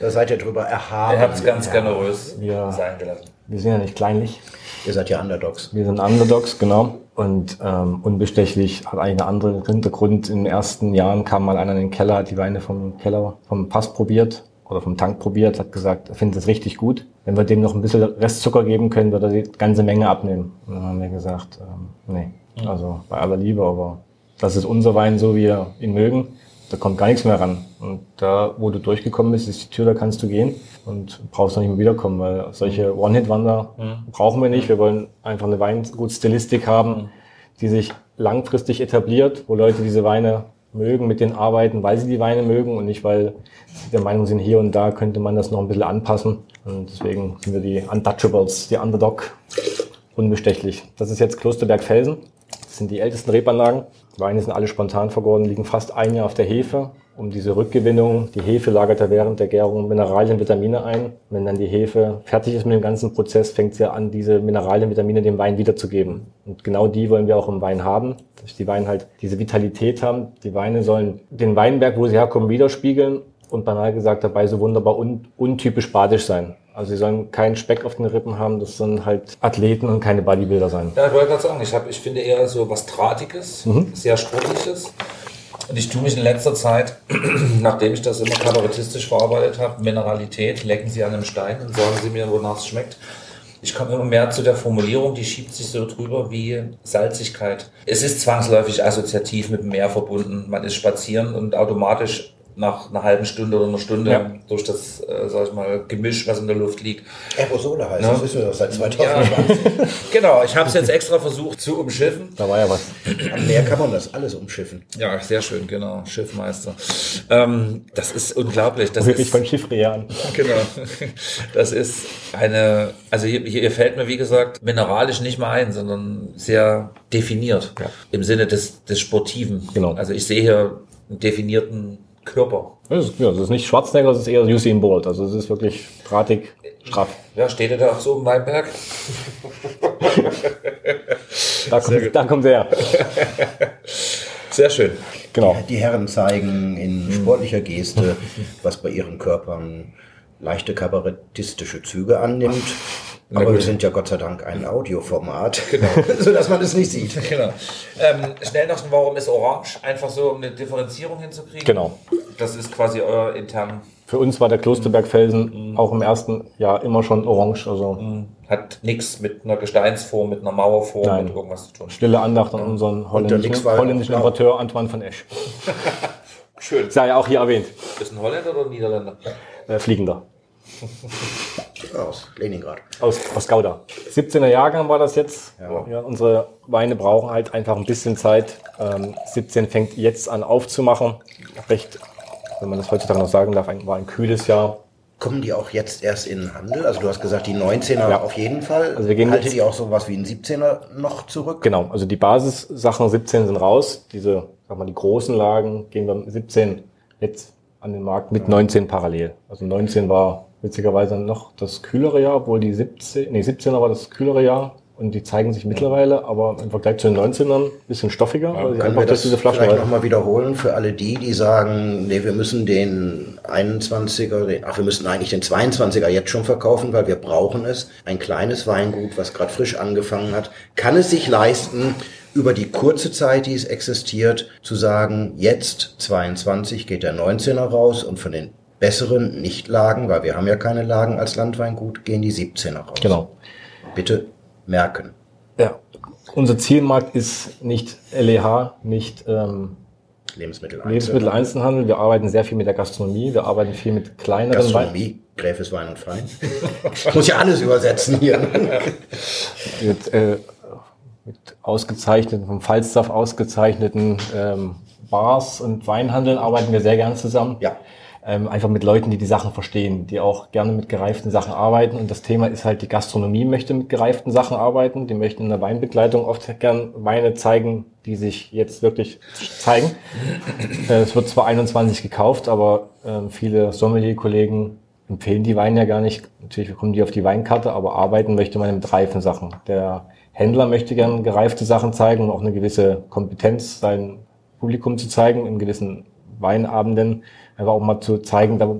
da seid ihr drüber erhaben. Ihr habt es ganz ja. generös wir, sein gelassen. Wir sind ja nicht kleinlich. Ihr seid ja Underdogs. Wir sind Underdogs, genau. Und ähm, unbestechlich hat eigentlich einen anderen Hintergrund. In den ersten Jahren kam mal einer in den Keller, hat die Weine vom Keller, vom Pass probiert oder vom Tank probiert, hat gesagt, er findet es richtig gut. Wenn wir dem noch ein bisschen Restzucker geben können, wird er die ganze Menge abnehmen. Und dann haben wir gesagt, ähm, nee, also bei aller Liebe, aber das ist unser Wein, so wie wir ihn mögen. Da kommt gar nichts mehr ran. Und da, wo du durchgekommen bist, ist die Tür, da kannst du gehen und brauchst noch nicht mehr wiederkommen, weil solche One-Hit-Wander mhm. brauchen wir nicht. Wir wollen einfach eine Weingut-Stilistik haben, mhm. die sich langfristig etabliert, wo Leute diese Weine mögen, mit denen arbeiten, weil sie die Weine mögen und nicht, weil sie der Meinung sind, hier und da könnte man das noch ein bisschen anpassen. Und deswegen sind wir die Untouchables, die Underdog, unbestechlich. Das ist jetzt Klosterberg Felsen. Das sind die ältesten Rebanlagen. Weine sind alle spontan vergoren, liegen fast ein Jahr auf der Hefe, um diese Rückgewinnung. Die Hefe lagert ja während der Gärung Mineralien, Vitamine ein. Wenn dann die Hefe fertig ist mit dem ganzen Prozess, fängt sie an, diese Mineralien, Vitamine dem Wein wiederzugeben. Und genau die wollen wir auch im Wein haben, dass die Weine halt diese Vitalität haben. Die Weine sollen den Weinberg, wo sie herkommen, widerspiegeln und banal gesagt dabei so wunderbar un untypisch badisch sein. Also sie sollen keinen Speck auf den Rippen haben, das sollen halt Athleten und keine Bodybuilder sein. Ja, ich wollte gerade sagen, ich, hab, ich finde eher so was Drahtiges, mhm. sehr sportliches. Und ich tue mich in letzter Zeit, nachdem ich das immer kabarettistisch verarbeitet habe, Mineralität, lecken Sie an einem Stein und sagen Sie mir, wonach es schmeckt. Ich komme immer mehr zu der Formulierung, die schiebt sich so drüber wie Salzigkeit. Es ist zwangsläufig assoziativ mit dem Meer verbunden. Man ist spazieren und automatisch nach einer halben Stunde oder einer Stunde ja. durch das, äh, sag ich mal, Gemisch, was in der Luft liegt. Aerosole heißt ja. das, wissen wir doch seit 2020. Ja. genau, ich habe es jetzt extra versucht zu umschiffen. Da war ja was. Am Meer kann man das alles umschiffen. Ja, sehr schön, genau, Schiffmeister. Ähm, das ist unglaublich. Das Wirklich ist, von Chiffrian. Genau. Das ist eine, also hier, hier fällt mir, wie gesagt, mineralisch nicht mal ein, sondern sehr definiert. Ja. Im Sinne des, des Sportiven. Genau. Also ich sehe hier einen definierten Körper. Das ist, ja, das ist nicht Schwarzenegger, das ist eher Usain Bolt. Also es ist wirklich drahtig, straff. Ja, steht er da auch so im Weinberg? da, kommt, da kommt er. Sehr schön. Genau. Die, die Herren zeigen in sportlicher Geste, was bei ihren Körpern leichte kabarettistische Züge annimmt. Aber wir sind ja Gott sei Dank ein Audioformat, genau. sodass man es nicht sieht. Genau. Ähm, schnell noch, warum ist Orange? Einfach so, um eine Differenzierung hinzukriegen? Genau. Das ist quasi euer intern. Für uns war der Klosterbergfelsen mhm. auch im ersten Jahr immer schon orange. Also mhm. Hat nichts mit einer Gesteinsform, mit einer Mauerform, Nein. mit irgendwas zu tun. Stille Andacht an unseren holländischen, holländischen Importeur Antoine van Esch. Schön. Sei ja auch hier erwähnt. Ist ein Holländer oder ein Niederländer? Äh, Fliegender. Aus Leningrad. Aus, aus Gouda. 17er Jahrgang war das jetzt. Ja. ja. unsere Weine brauchen halt einfach ein bisschen Zeit. Ähm, 17 fängt jetzt an aufzumachen. Recht, wenn man das heutzutage noch sagen darf, ein, war ein kühles Jahr. Kommen die auch jetzt erst in den Handel? Also du hast gesagt, die 19er ja. auf jeden Fall. Also wir gehen Haltet ihr auch sowas wie ein 17er noch zurück? Genau, also die Basissachen 17 sind raus. Diese, sag mal, die großen Lagen gehen wir 17 jetzt an den Markt mit 19 parallel. Also 19 war witzigerweise noch das kühlere Jahr, obwohl die 17, nee, 17er war das kühlere Jahr und die zeigen sich mittlerweile, aber im Vergleich zu den 19ern ein bisschen stoffiger. Ja, weil können wir das diese Flaschen vielleicht nochmal wiederholen für alle die, die sagen, nee, wir müssen den 21er, den, ach, wir müssen eigentlich den 22er jetzt schon verkaufen, weil wir brauchen es. Ein kleines Weingut, was gerade frisch angefangen hat, kann es sich leisten, über die kurze Zeit, die es existiert, zu sagen, jetzt 22 geht der 19er raus und von den besseren Nicht-Lagen, weil wir haben ja keine Lagen als Landweingut, gehen die 17er raus. Genau. Bitte merken. Ja, unser Zielmarkt ist nicht LEH, nicht ähm, Lebensmitteleinzelhandel. Lebensmitteleinzelhandel. Wir arbeiten sehr viel mit der Gastronomie, wir arbeiten viel mit kleineren Gastronomie, Gräfes Wein und Fein. ich muss ja alles übersetzen hier. mit, äh, mit ausgezeichneten, vom Falstaff ausgezeichneten ähm, Bars und Weinhandeln arbeiten wir sehr gern zusammen. Ja. Ähm, einfach mit Leuten, die die Sachen verstehen, die auch gerne mit gereiften Sachen arbeiten. Und das Thema ist halt, die Gastronomie möchte mit gereiften Sachen arbeiten. Die möchten in der Weinbegleitung oft gern Weine zeigen, die sich jetzt wirklich zeigen. Äh, es wird zwar 21 gekauft, aber äh, viele Sommelier-Kollegen empfehlen die Weine ja gar nicht. Natürlich kommen die auf die Weinkarte, aber arbeiten möchte man mit reifen Sachen. Der Händler möchte gern gereifte Sachen zeigen und auch eine gewisse Kompetenz sein Publikum zu zeigen in gewissen Weinabenden einfach auch mal zu zeigen, da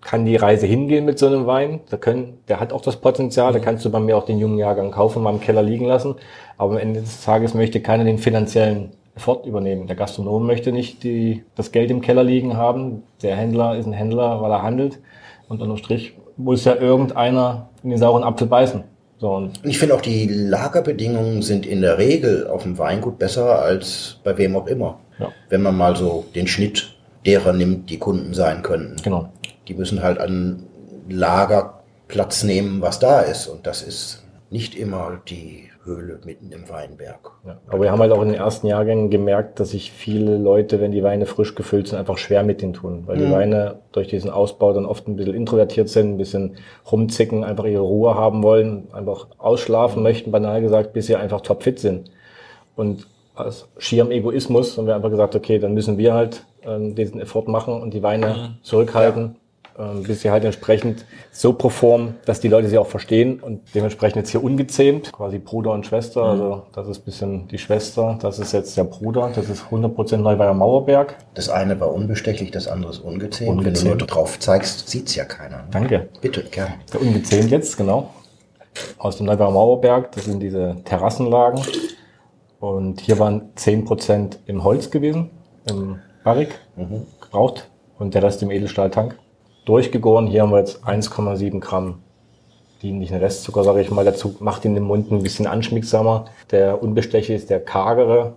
kann die Reise hingehen mit so einem Wein. Da können, der hat auch das Potenzial, da kannst du bei mir auch den jungen Jahrgang kaufen, mal im Keller liegen lassen. Aber am Ende des Tages möchte keiner den finanziellen Effort übernehmen. Der Gastronom möchte nicht die, das Geld im Keller liegen haben. Der Händler ist ein Händler, weil er handelt. Und unterm Strich muss ja irgendeiner in den sauren Apfel beißen. So, und ich finde auch die Lagerbedingungen sind in der Regel auf dem Weingut besser als bei wem auch immer. Ja. Wenn man mal so den Schnitt derer nimmt, die Kunden sein könnten. Genau. Die müssen halt an Lager Platz nehmen, was da ist. Und das ist nicht immer die Höhle mitten im Weinberg. Ja, aber wir haben halt auch in den ersten Jahrgängen gemerkt, dass sich viele Leute, wenn die Weine frisch gefüllt sind, einfach schwer mit denen tun, weil mhm. die Weine durch diesen Ausbau dann oft ein bisschen introvertiert sind, ein bisschen rumzicken, einfach ihre Ruhe haben wollen, einfach ausschlafen möchten, banal gesagt, bis sie einfach topfit sind. Und aus schierem Egoismus haben wir einfach gesagt, okay, dann müssen wir halt ähm, diesen Effort machen und die Weine mhm. zurückhalten, ja. ähm, bis sie halt entsprechend so performen, dass die Leute sie auch verstehen und dementsprechend jetzt hier ungezähmt, quasi Bruder und Schwester, mhm. also das ist bisschen die Schwester, das ist jetzt der Bruder, das ist 100% Neuweier Mauerberg. Das eine war unbestechlich, das andere ist ungezähmt. ungezähmt. Wenn du nur drauf zeigst, sieht's ja keiner. Ne? Danke. Bitte, gerne. Der ungezähmt jetzt, genau. Aus dem Neuweier Mauerberg, das sind diese Terrassenlagen. Und hier waren 10% im Holz gewesen, im Barrik, mhm. gebraucht und der Rest im Edelstahltank. Durchgegoren, hier haben wir jetzt 1,7 Gramm dienlichen Restzucker, sage ich mal, dazu macht ihn im Mund ein bisschen anschmiegsamer. Der unbestechliche ist der kargere.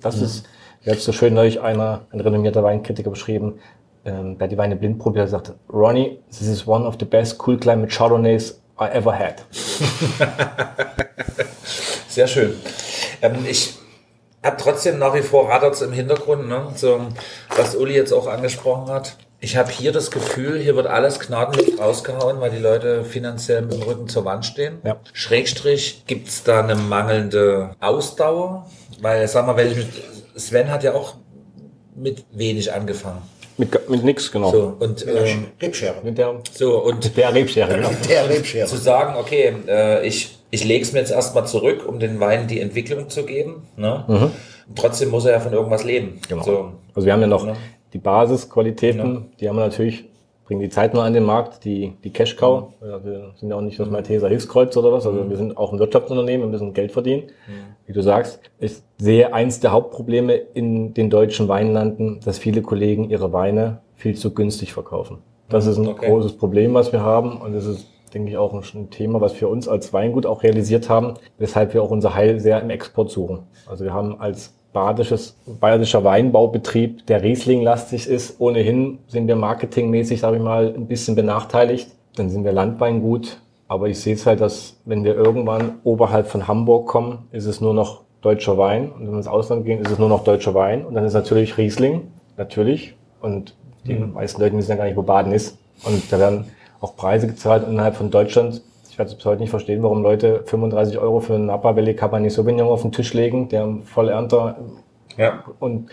Das mhm. ist, wie hat so schön neulich einer, ein renommierter Weinkritiker beschrieben, ähm, der die Weine blind probiert, sagt, Ronnie, this is one of the best cool climate Chardonnays I ever had. Sehr schön. Ähm, ich habe trotzdem nach wie vor Radarts im Hintergrund, ne? so, was Uli jetzt auch angesprochen hat. Ich habe hier das Gefühl, hier wird alles gnadenlos rausgehauen, weil die Leute finanziell mit dem Rücken zur Wand stehen. Ja. Schrägstrich, gibt's da eine mangelnde Ausdauer? Weil, sag mal, wenn ich mit, Sven hat ja auch mit wenig angefangen. Mit, mit nix, genau. So, und, mit ähm, Rebschere. Mit der, so, und der Rebschere, genau. Der Rebschere. Zu sagen, okay, äh, ich ich lege es mir jetzt erstmal zurück, um den Wein die Entwicklung zu geben. Ne? Mhm. trotzdem muss er ja von irgendwas leben. Genau. So. Also wir haben ja noch ne? die Basisqualitäten, ja. die haben wir natürlich, bringen die Zeit nur an den Markt, die, die Cash Cow. Mhm. Ja, wir sind ja auch nicht das Malteser Hilfskreuz oder was, also mhm. wir sind auch ein Wirtschaftsunternehmen, wir müssen Geld verdienen. Mhm. Wie du sagst, ich sehe eins der Hauptprobleme in den deutschen Weinlanden, dass viele Kollegen ihre Weine viel zu günstig verkaufen. Das mhm. ist ein okay. großes Problem, was wir haben und es ist denke ich, auch ein Thema, was wir uns als Weingut auch realisiert haben, weshalb wir auch unser Heil sehr im Export suchen. Also wir haben als badisches, bayerischer Weinbaubetrieb, der Riesling-lastig ist, ohnehin sind wir marketingmäßig, sage ich mal, ein bisschen benachteiligt. Dann sind wir Landweingut. Aber ich sehe es halt, dass wenn wir irgendwann oberhalb von Hamburg kommen, ist es nur noch deutscher Wein. Und wenn wir ins Ausland gehen, ist es nur noch deutscher Wein. Und dann ist natürlich Riesling, natürlich. Und die mhm. meisten Leute wissen ja gar nicht, wo Baden ist. Und da werden auch Preise gezahlt innerhalb von Deutschland. Ich werde es bis heute nicht verstehen, warum Leute 35 Euro für einen Napa Valley Cabernet Sauvignon auf den Tisch legen, der Vollernter ja. und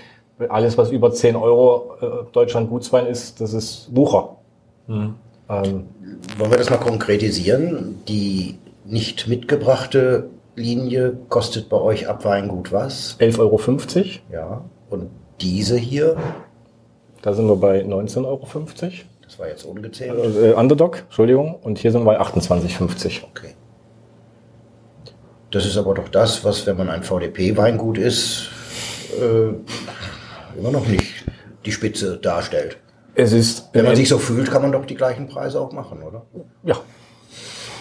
alles, was über 10 Euro äh, Deutschland Gutswein ist, das ist Wucher. Mhm. Ähm, Wollen wir das mal konkretisieren? Die nicht mitgebrachte Linie kostet bei euch ab Weingut was? 11,50 Euro. Ja. Und diese hier? Da sind wir bei 19,50 Euro war jetzt ungezählt. Äh, Underdog, Entschuldigung. Und hier sind wir bei 28,50. Okay. Das ist aber doch das, was, wenn man ein VDP-Weingut ist, äh, immer noch nicht die Spitze darstellt. Es ist, wenn man sich so fühlt, kann man doch die gleichen Preise auch machen, oder? Ja.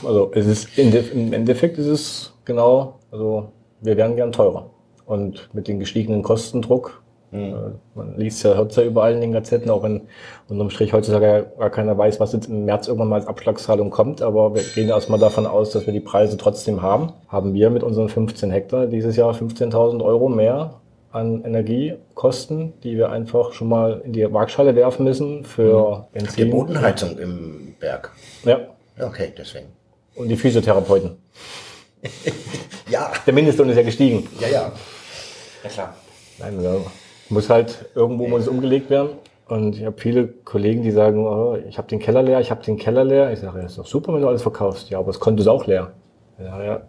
Also es ist im Endeffekt ist es genau, also wir werden gern teurer. Und mit dem gestiegenen Kostendruck Mhm. Man liest ja, hört ja überall in den Gazetten, auch wenn unterm Strich heutzutage gar keiner weiß, was jetzt im März irgendwann mal als Abschlagszahlung kommt. Aber wir gehen erstmal davon aus, dass wir die Preise trotzdem haben. Haben wir mit unseren 15 Hektar dieses Jahr 15.000 Euro mehr an Energiekosten, die wir einfach schon mal in die Waagschale werfen müssen für Die Benzin. Bodenheizung im Berg. Ja. Okay, deswegen. Und die Physiotherapeuten. Ja, Der Mindestlohn ist ja gestiegen. ja, ja. Ja klar. Nein, da muss halt irgendwo muss es umgelegt werden. Und ich habe viele Kollegen, die sagen, oh, ich habe den Keller leer, ich habe den Keller leer. Ich sage, ja, ist doch super, wenn du alles verkaufst. Ja, aber das Konto ist auch leer. Ich sage, ja,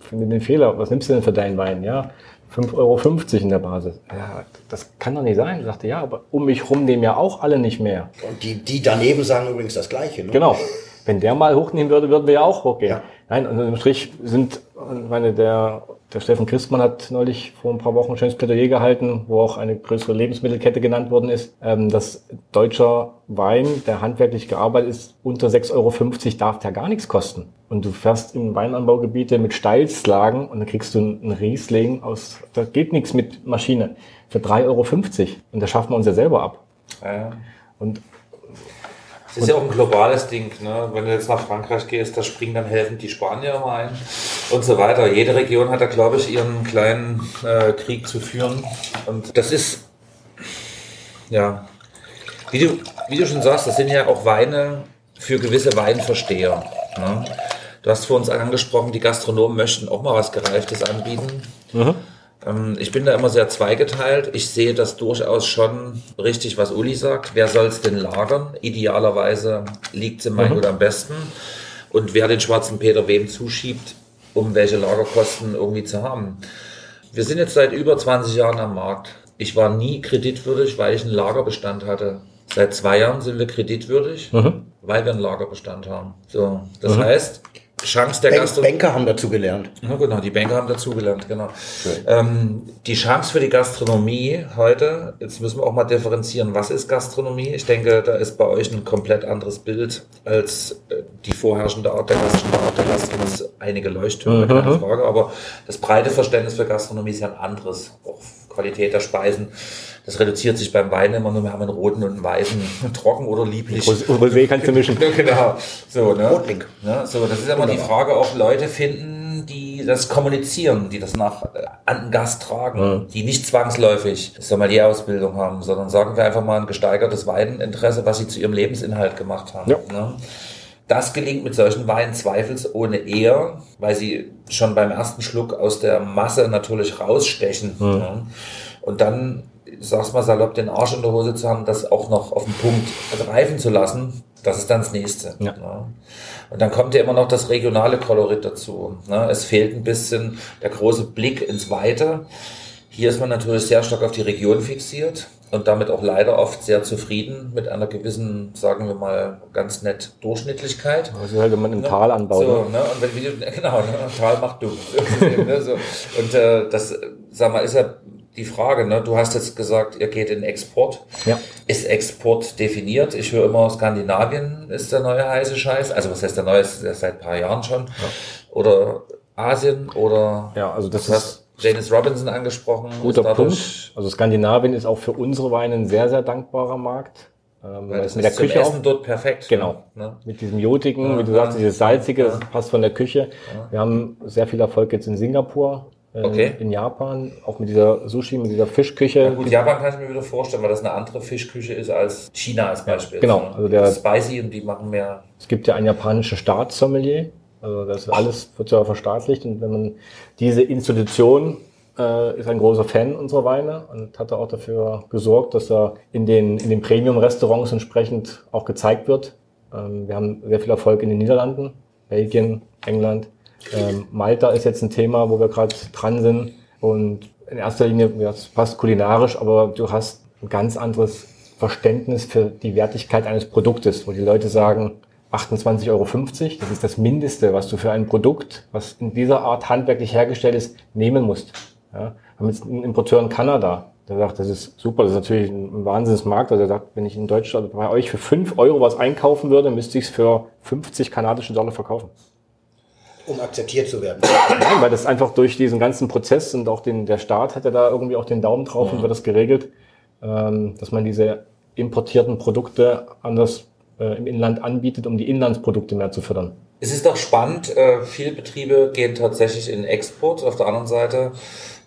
finde den Fehler. Was nimmst du denn für deinen Wein? Ja, 5,50 Euro in der Basis. Ja, das kann doch nicht sein. Ich sagte, ja, aber um mich rum nehmen ja auch alle nicht mehr. Und die, die daneben sagen übrigens das Gleiche. Ne? Genau. Wenn der mal hochnehmen würde, würden wir ja auch hochgehen. Ja. Nein, und im Strich sind, meine, der, der Steffen Christmann hat neulich vor ein paar Wochen ein schönes Plädoyer gehalten, wo auch eine größere Lebensmittelkette genannt worden ist, ähm, dass deutscher Wein, der handwerklich gearbeitet ist, unter 6,50 Euro darf der gar nichts kosten. Und du fährst in Weinanbaugebiete mit Steilslagen und dann kriegst du einen Riesling aus, da geht nichts mit Maschine, für 3,50 Euro. Und das schaffen wir uns ja selber ab. Ja. Und Es ist ja auch ein globales Ding, ne? Wenn du jetzt nach Frankreich gehst, da springen dann helfend die Spanier immer ein und so weiter. Jede Region hat da, glaube ich, ihren kleinen äh, Krieg zu führen. Und das ist, ja, wie du, wie du schon sagst, das sind ja auch Weine für gewisse Weinversteher. Ne? Du hast vor uns angesprochen, die Gastronomen möchten auch mal was Gereiftes anbieten. Ähm, Ich bin da immer sehr zweigeteilt. Ich sehe das durchaus schon richtig, was Uli sagt. Wer soll es denn lagern? Idealerweise liegt es im Weingut am besten. Und wer den schwarzen Peter wem zuschiebt, um welche Lagerkosten irgendwie zu haben. Wir sind jetzt seit über 20 Jahren am Markt. Ich war nie kreditwürdig, weil ich einen Lagerbestand hatte. Seit zwei Jahren sind wir kreditwürdig, weil wir einen Lagerbestand haben. So, das heißt, Chance der Gastronomie. Banker haben dazu gelernt. Ja, genau, die Banker haben dazugelernt, genau. Ähm, die Chance für die Gastronomie heute, jetzt müssen wir auch mal differenzieren, was ist Gastronomie? Ich denke, da ist bei euch ein komplett anderes Bild als äh, die vorherrschende Art der Gastronomie. Da lasst uns einige Leuchttürme, keine Frage, aber das breite Verständnis für Gastronomie ist ja ein anderes. Auch Qualität der Speisen. Das reduziert sich beim Wein immer nur, wir haben einen roten und einen weißen, trocken oder lieblich. Rosé kannst du mischen. Genau. So, ne? Rotling. Ja, so, das ist immer die Frage, auch Leute finden, die das kommunizieren, die das nach äh, an den Gast tragen, die nicht zwangsläufig Sommelier-Ausbildung haben, sondern sagen wir einfach mal ein gesteigertes Weininteresse, was sie zu ihrem Lebensinhalt gemacht haben. Ja. Ne? Das gelingt mit solchen Weinen zweifelsohne eher, weil sie schon beim ersten Schluck aus der Masse natürlich rausstechen. Ne? Und dann, sag's mal salopp, den Arsch in der Hose zu haben, das auch noch auf den Punkt reifen zu lassen, das ist dann das Nächste. Ja. Ne? Und dann kommt ja immer noch das regionale Kolorit dazu. Ne? Es fehlt ein bisschen der große Blick ins Weite. Hier ist man natürlich sehr stark auf die Region fixiert und damit auch leider oft sehr zufrieden mit einer gewissen, sagen wir mal, ganz nett Durchschnittlichkeit. Ist halt, wenn man im Tal anbaut. So, ne? ne? Und wenn, du, genau, ne? Tal macht dumm. ne? so. Und äh, das, sag mal, ist ja die Frage, ne? Du hast jetzt gesagt, ihr geht in Export. Ja. Ist Export definiert? Ich höre immer, Skandinavien ist der neue heiße Scheiß. Also was heißt der neue? Ist das seit ein paar Jahren schon. Oder Asien oder Ja, also das du hast Dennis Robinson angesprochen. Guter Ist Punkt. Also Skandinavien ist auch für unsere Weine ein sehr, sehr dankbarer Markt. Ähm, Weil das es mit der ist Küche auch Essen dort perfekt. Genau. Ne? mit diesem Jotigen, wie du Ja, sagst, dieses Salzige, das ja. passt von der Küche. Wir haben sehr viel Erfolg jetzt in Singapur, äh, Okay. in Japan, auch mit dieser Sushi, mit dieser Fischküche. Ja, gut, Japan kann ich mir wieder vorstellen, weil das eine andere Fischküche ist als China als Beispiel. genau. Ne? Also der- Spicy und die machen mehr. Es gibt ja einen japanischen Staatssommelier, also das alles wird ja verstaatlicht und wenn man diese Institution äh, ist ein großer Fan unserer Weine und hat da auch dafür gesorgt, dass er in den, in den Premium-Restaurants entsprechend auch gezeigt wird. Ähm, wir haben sehr viel Erfolg in den Niederlanden, Belgien, England. Ähm, Malta ist jetzt ein Thema, wo wir gerade dran sind und in erster Linie, ja, es passt kulinarisch, aber du hast ein ganz anderes Verständnis für die Wertigkeit eines Produktes, wo die Leute sagen, 28,50 Euro, das ist das Mindeste, was du für ein Produkt, was in dieser Art handwerklich hergestellt ist, nehmen musst. Ja, wir haben jetzt einen Importeur in Kanada, der sagt, das ist super, das ist natürlich ein Wahnsinnsmarkt. Also er sagt, wenn ich in Deutschland bei euch für 5 Euro was einkaufen würde, müsste ich es für 50 kanadische Dollar verkaufen. um akzeptiert zu werden. Nein, weil das einfach durch diesen ganzen Prozess und auch den, der Staat hat ja da irgendwie auch den Daumen drauf und wird das geregelt, ähm, dass man diese importierten Produkte anders äh, im Inland anbietet, um die Inlandsprodukte mehr zu fördern. es ist doch spannend. Äh, viele Betriebe gehen tatsächlich in Export. Auf der anderen Seite,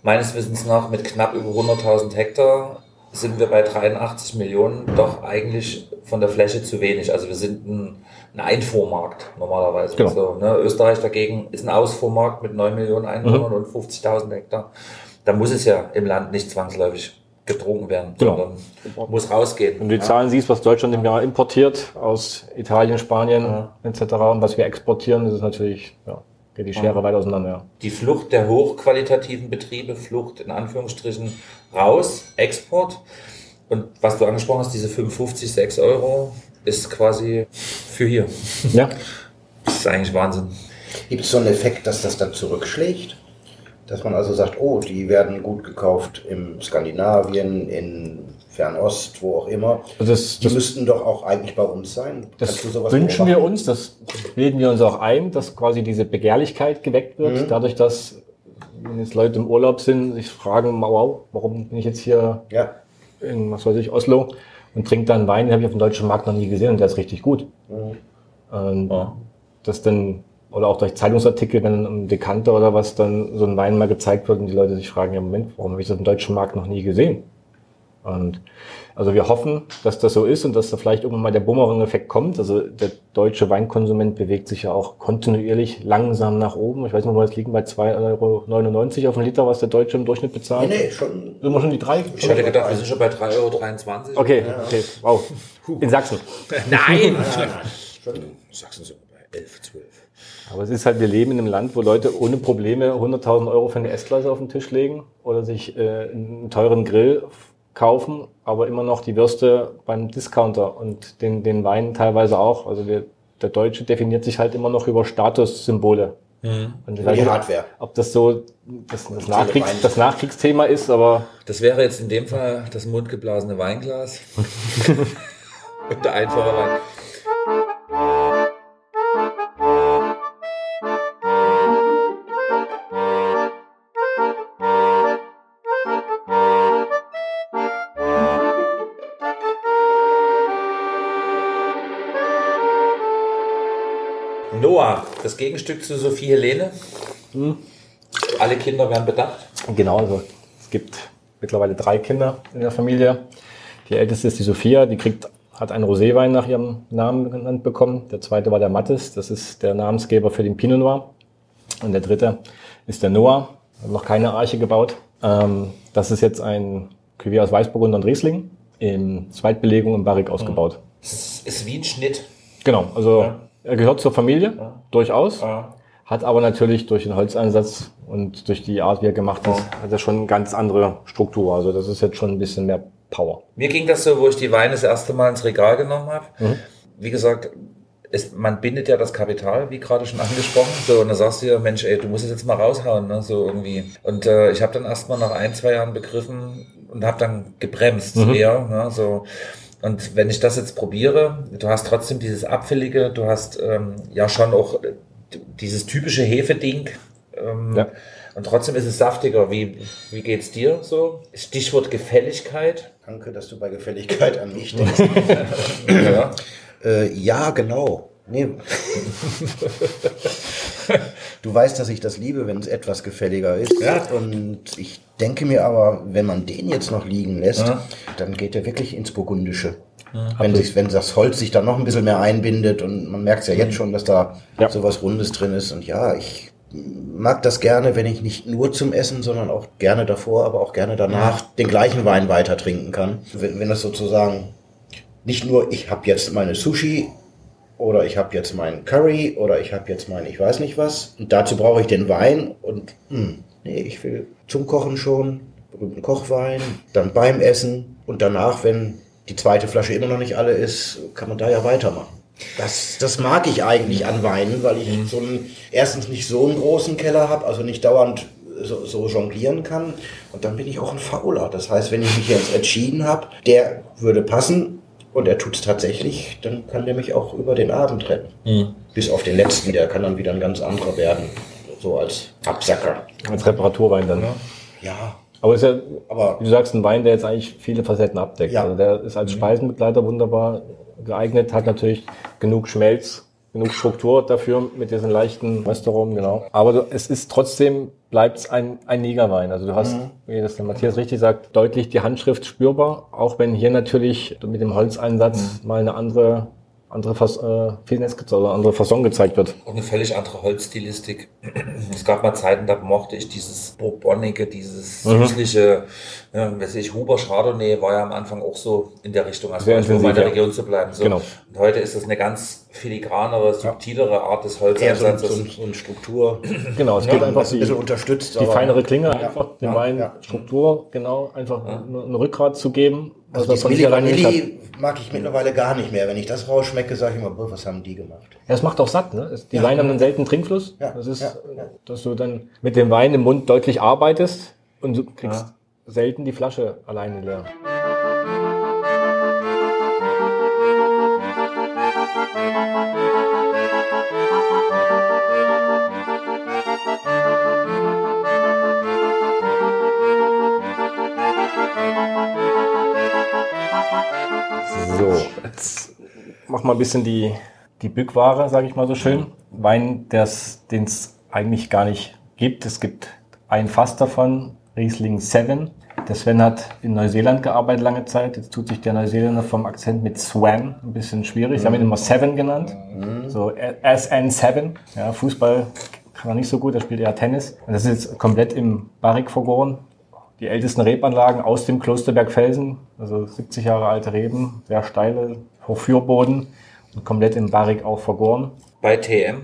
meines Wissens nach, mit knapp über 100.000 Hektar sind wir bei 83 Millionen doch eigentlich von der Fläche zu wenig. Also wir sind ein, ein Einfuhrmarkt normalerweise. Genau. So, ne? Österreich dagegen ist ein Ausfuhrmarkt mit 9 Millionen Einwohnern Mhm. und 50.000 Hektar. Da muss es ja im Land nicht zwangsläufig getrunken werden, Genau. sondern muss rausgehen. Wenn du die Zahlen siehst, was Deutschland im Jahr importiert aus Italien, Spanien etc. und was wir exportieren, ist es natürlich, ja, geht die Schere weit auseinander. Ja. die Flucht der hochqualitativen Betriebe, Flucht in Anführungsstrichen raus, Export. Und was du angesprochen hast, diese 55, 6 Euro, ist quasi für hier. ja. Das ist eigentlich Wahnsinn. Gibt es so einen Effekt, dass das dann zurückschlägt? Dass man also sagt, oh, die werden gut gekauft im Skandinavien, in Fernost, wo auch immer. Also das, Die das, müssten doch auch eigentlich bei uns sein. das wünschen wir uns, das bilden wir uns auch ein, dass quasi diese Begehrlichkeit geweckt wird, dadurch, dass wenn jetzt Leute im Urlaub sind, sich fragen, wow, warum bin ich jetzt hier Ja, in, was weiß ich, Oslo und trinke dann Wein, den habe ich auf dem deutschen Markt noch nie gesehen und der ist richtig gut. Und Ja. das dann, oder auch durch Zeitungsartikel, wenn im Dekanter oder was dann so ein Wein mal gezeigt wird und die Leute sich fragen, ja Moment, warum habe ich das im deutschen Markt noch nie gesehen? Und also wir hoffen, dass das so ist und dass da vielleicht irgendwann mal der Bumerang-Effekt kommt. Also der deutsche Weinkonsument bewegt sich ja auch kontinuierlich langsam nach oben. Ich weiß nicht, wo wir jetzt liegen bei 2,99 Euro auf den Liter, was der Deutsche im Durchschnitt nee, bezahlt. nee, schon. Sind wir schon die drei? Ich hatte gedacht, wir sind schon bei 3,23 Euro. Okay, okay, wow. In Sachsen. Nein! schon Sachsen sind wir bei 11, 12. Aber es ist halt, wir leben in einem Land, wo Leute ohne Probleme 100.000 Euro für eine S-Klasse auf den Tisch legen oder sich äh, einen teuren Grill kaufen, aber immer noch die Würste beim Discounter und den, den Wein teilweise auch. Also wir, der Deutsche definiert sich halt immer noch über Statussymbole. Und Über weiß die nicht, Hardware. ob das so das, das, Nachkriegs, das Nachkriegsthema ist, aber Das wäre jetzt in dem Fall das mundgeblasene Weinglas. Und der einfache Wein. Noah, das Gegenstück zu Sophie Helene. Alle Kinder werden bedacht. Genau, also es gibt mittlerweile drei Kinder in der Familie. Die älteste ist die Sophia, die kriegt, hat einen Roséwein nach ihrem Namen genannt bekommen. Der zweite war der Mattes, das ist der Namensgeber für den Pinot Noir. Und der dritte ist der Noah, hat noch keine Arche gebaut. Ähm, das ist jetzt ein Cuvée aus Weißburgunder und Riesling in Zweitbelegung im Barrique ausgebaut. Es ist wie ein Schnitt. Genau, also er gehört zur Familie, durchaus. Ja. Hat aber natürlich durch den Holzeinsatz und durch die Art, wie er gemacht ist, hat er schon eine ganz andere Struktur. Also das ist jetzt schon ein bisschen mehr Power. Mir ging das so, wo ich die Weine das erste Mal ins Regal genommen habe. Wie gesagt, es, man bindet ja das Kapital, wie gerade schon angesprochen. So, und dann sagst du ja, Mensch, ey, du musst es jetzt mal raushauen, ne? so irgendwie. Und äh, ich habe dann erst mal nach ein, zwei Jahren begriffen und habe dann gebremst eher. Ne? So. Und wenn ich das jetzt probiere, du hast trotzdem dieses Abfällige, du hast ähm, ja schon auch äh, dieses typische Hefeding. Ähm, Ja. Und trotzdem ist es saftiger. Wie, wie geht's dir so? Stichwort Gefälligkeit. Danke, dass du bei Gefälligkeit an mich denkst. Ja. äh, ja, genau. Nee. du weißt, dass ich das liebe, wenn es etwas gefälliger ist. Ja. Und ich denke mir aber, wenn man den jetzt noch liegen lässt, Ja. dann geht er wirklich ins Burgundische. Wenn, sich, wenn das Holz sich dann noch ein bisschen mehr einbindet und man merkt es ja jetzt schon, dass da Ja. sowas Rundes drin ist. Und ja, ich mag das gerne, wenn ich nicht nur zum Essen, sondern auch gerne davor, aber auch gerne danach den gleichen Wein weiter trinken kann. Wenn, wenn das sozusagen nicht nur, ich habe jetzt meine Sushi oder ich habe jetzt meinen Curry oder ich habe jetzt mein ich weiß nicht was und dazu brauche ich den Wein und hm, nee, ich will zum Kochen schon berühmten Kochwein, dann beim Essen und danach, wenn die zweite Flasche immer noch nicht alle ist, kann man da ja weitermachen. Das, das mag ich eigentlich an Weinen, weil ich so einen, erstens nicht so einen großen Keller habe, also nicht dauernd so, so jonglieren kann. Und dann bin ich auch ein Fauler. Das heißt, wenn ich mich jetzt entschieden habe, der würde passen und er tut es tatsächlich, dann kann der mich auch über den Abend retten. Bis auf den letzten, der kann dann wieder ein ganz anderer werden. So als Absacker. Als Reparaturwein dann. Ja, Aber ist ja, Aber- wie du sagst, ein Wein, der jetzt eigentlich viele Facetten abdeckt. Ja. Also der ist als Speisenbegleiter wunderbar geeignet, hat natürlich genug Schmelz genug Struktur dafür mit diesen leichten Restaurants, genau. Aber du, es ist trotzdem, bleibt es ein, ein Negerwein. Also du hast, Mhm. wie das der Matthias richtig sagt, deutlich die Handschrift spürbar, auch wenn hier natürlich mit dem Holzeinsatz Mhm. mal eine andere andere Fas äh, Finesse oder andere Fasson gezeigt wird. Und eine völlig andere Holzstilistik. Es gab mal Zeiten, da mochte ich dieses Bourbonige, dieses Mhm. Ja, weiß ich, Huber Chardonnay war ja am Anfang auch so in der Richtung, also Sehr um in der ja. Region zu bleiben. So. Genau. Und heute ist es eine ganz filigranere, subtilere Art des so, Holzeinsatzes. so, so eine Struktur. Genau, es Ja, geht einfach das ein die, bisschen unterstützt. die aber- feinere Klinge einfach, dem ja, Wein ja. Struktur, genau, einfach eine, Rückgrat zu geben. Also was das von Milli. Vanilli mag ich mittlerweile gar nicht mehr. Wenn ich das rausschmecke, sage ich immer, boah, was haben die gemacht? Ja, es macht auch satt, ne? Die Ja. Weine haben einen seltenen Trinkfluss. Ja, Das ist, ja, ja. dass du dann mit dem Wein im Mund deutlich arbeitest und du kriegst selten die Flasche alleine leer. So, jetzt mach mal ein bisschen die, die Bückware, sage ich mal so schön. Wein, den es eigentlich gar nicht gibt. Es gibt ein Fass davon, Riesling 7. Der Sven hat in Neuseeland gearbeitet lange Zeit. Jetzt tut sich der Neuseeländer vom Akzent mit Swan ein bisschen schwierig. Sie haben ihn immer Seven genannt. So SN7. Ja, Fußball kann er nicht so gut, er spielt eher Tennis. Und das ist jetzt komplett im Barrik vergoren. Die ältesten Rebanlagen aus dem Klosterbergfelsen, also 70 Jahre alte Reben, sehr steile, Hochführboden und komplett im Barrik auch vergoren. Bei TM.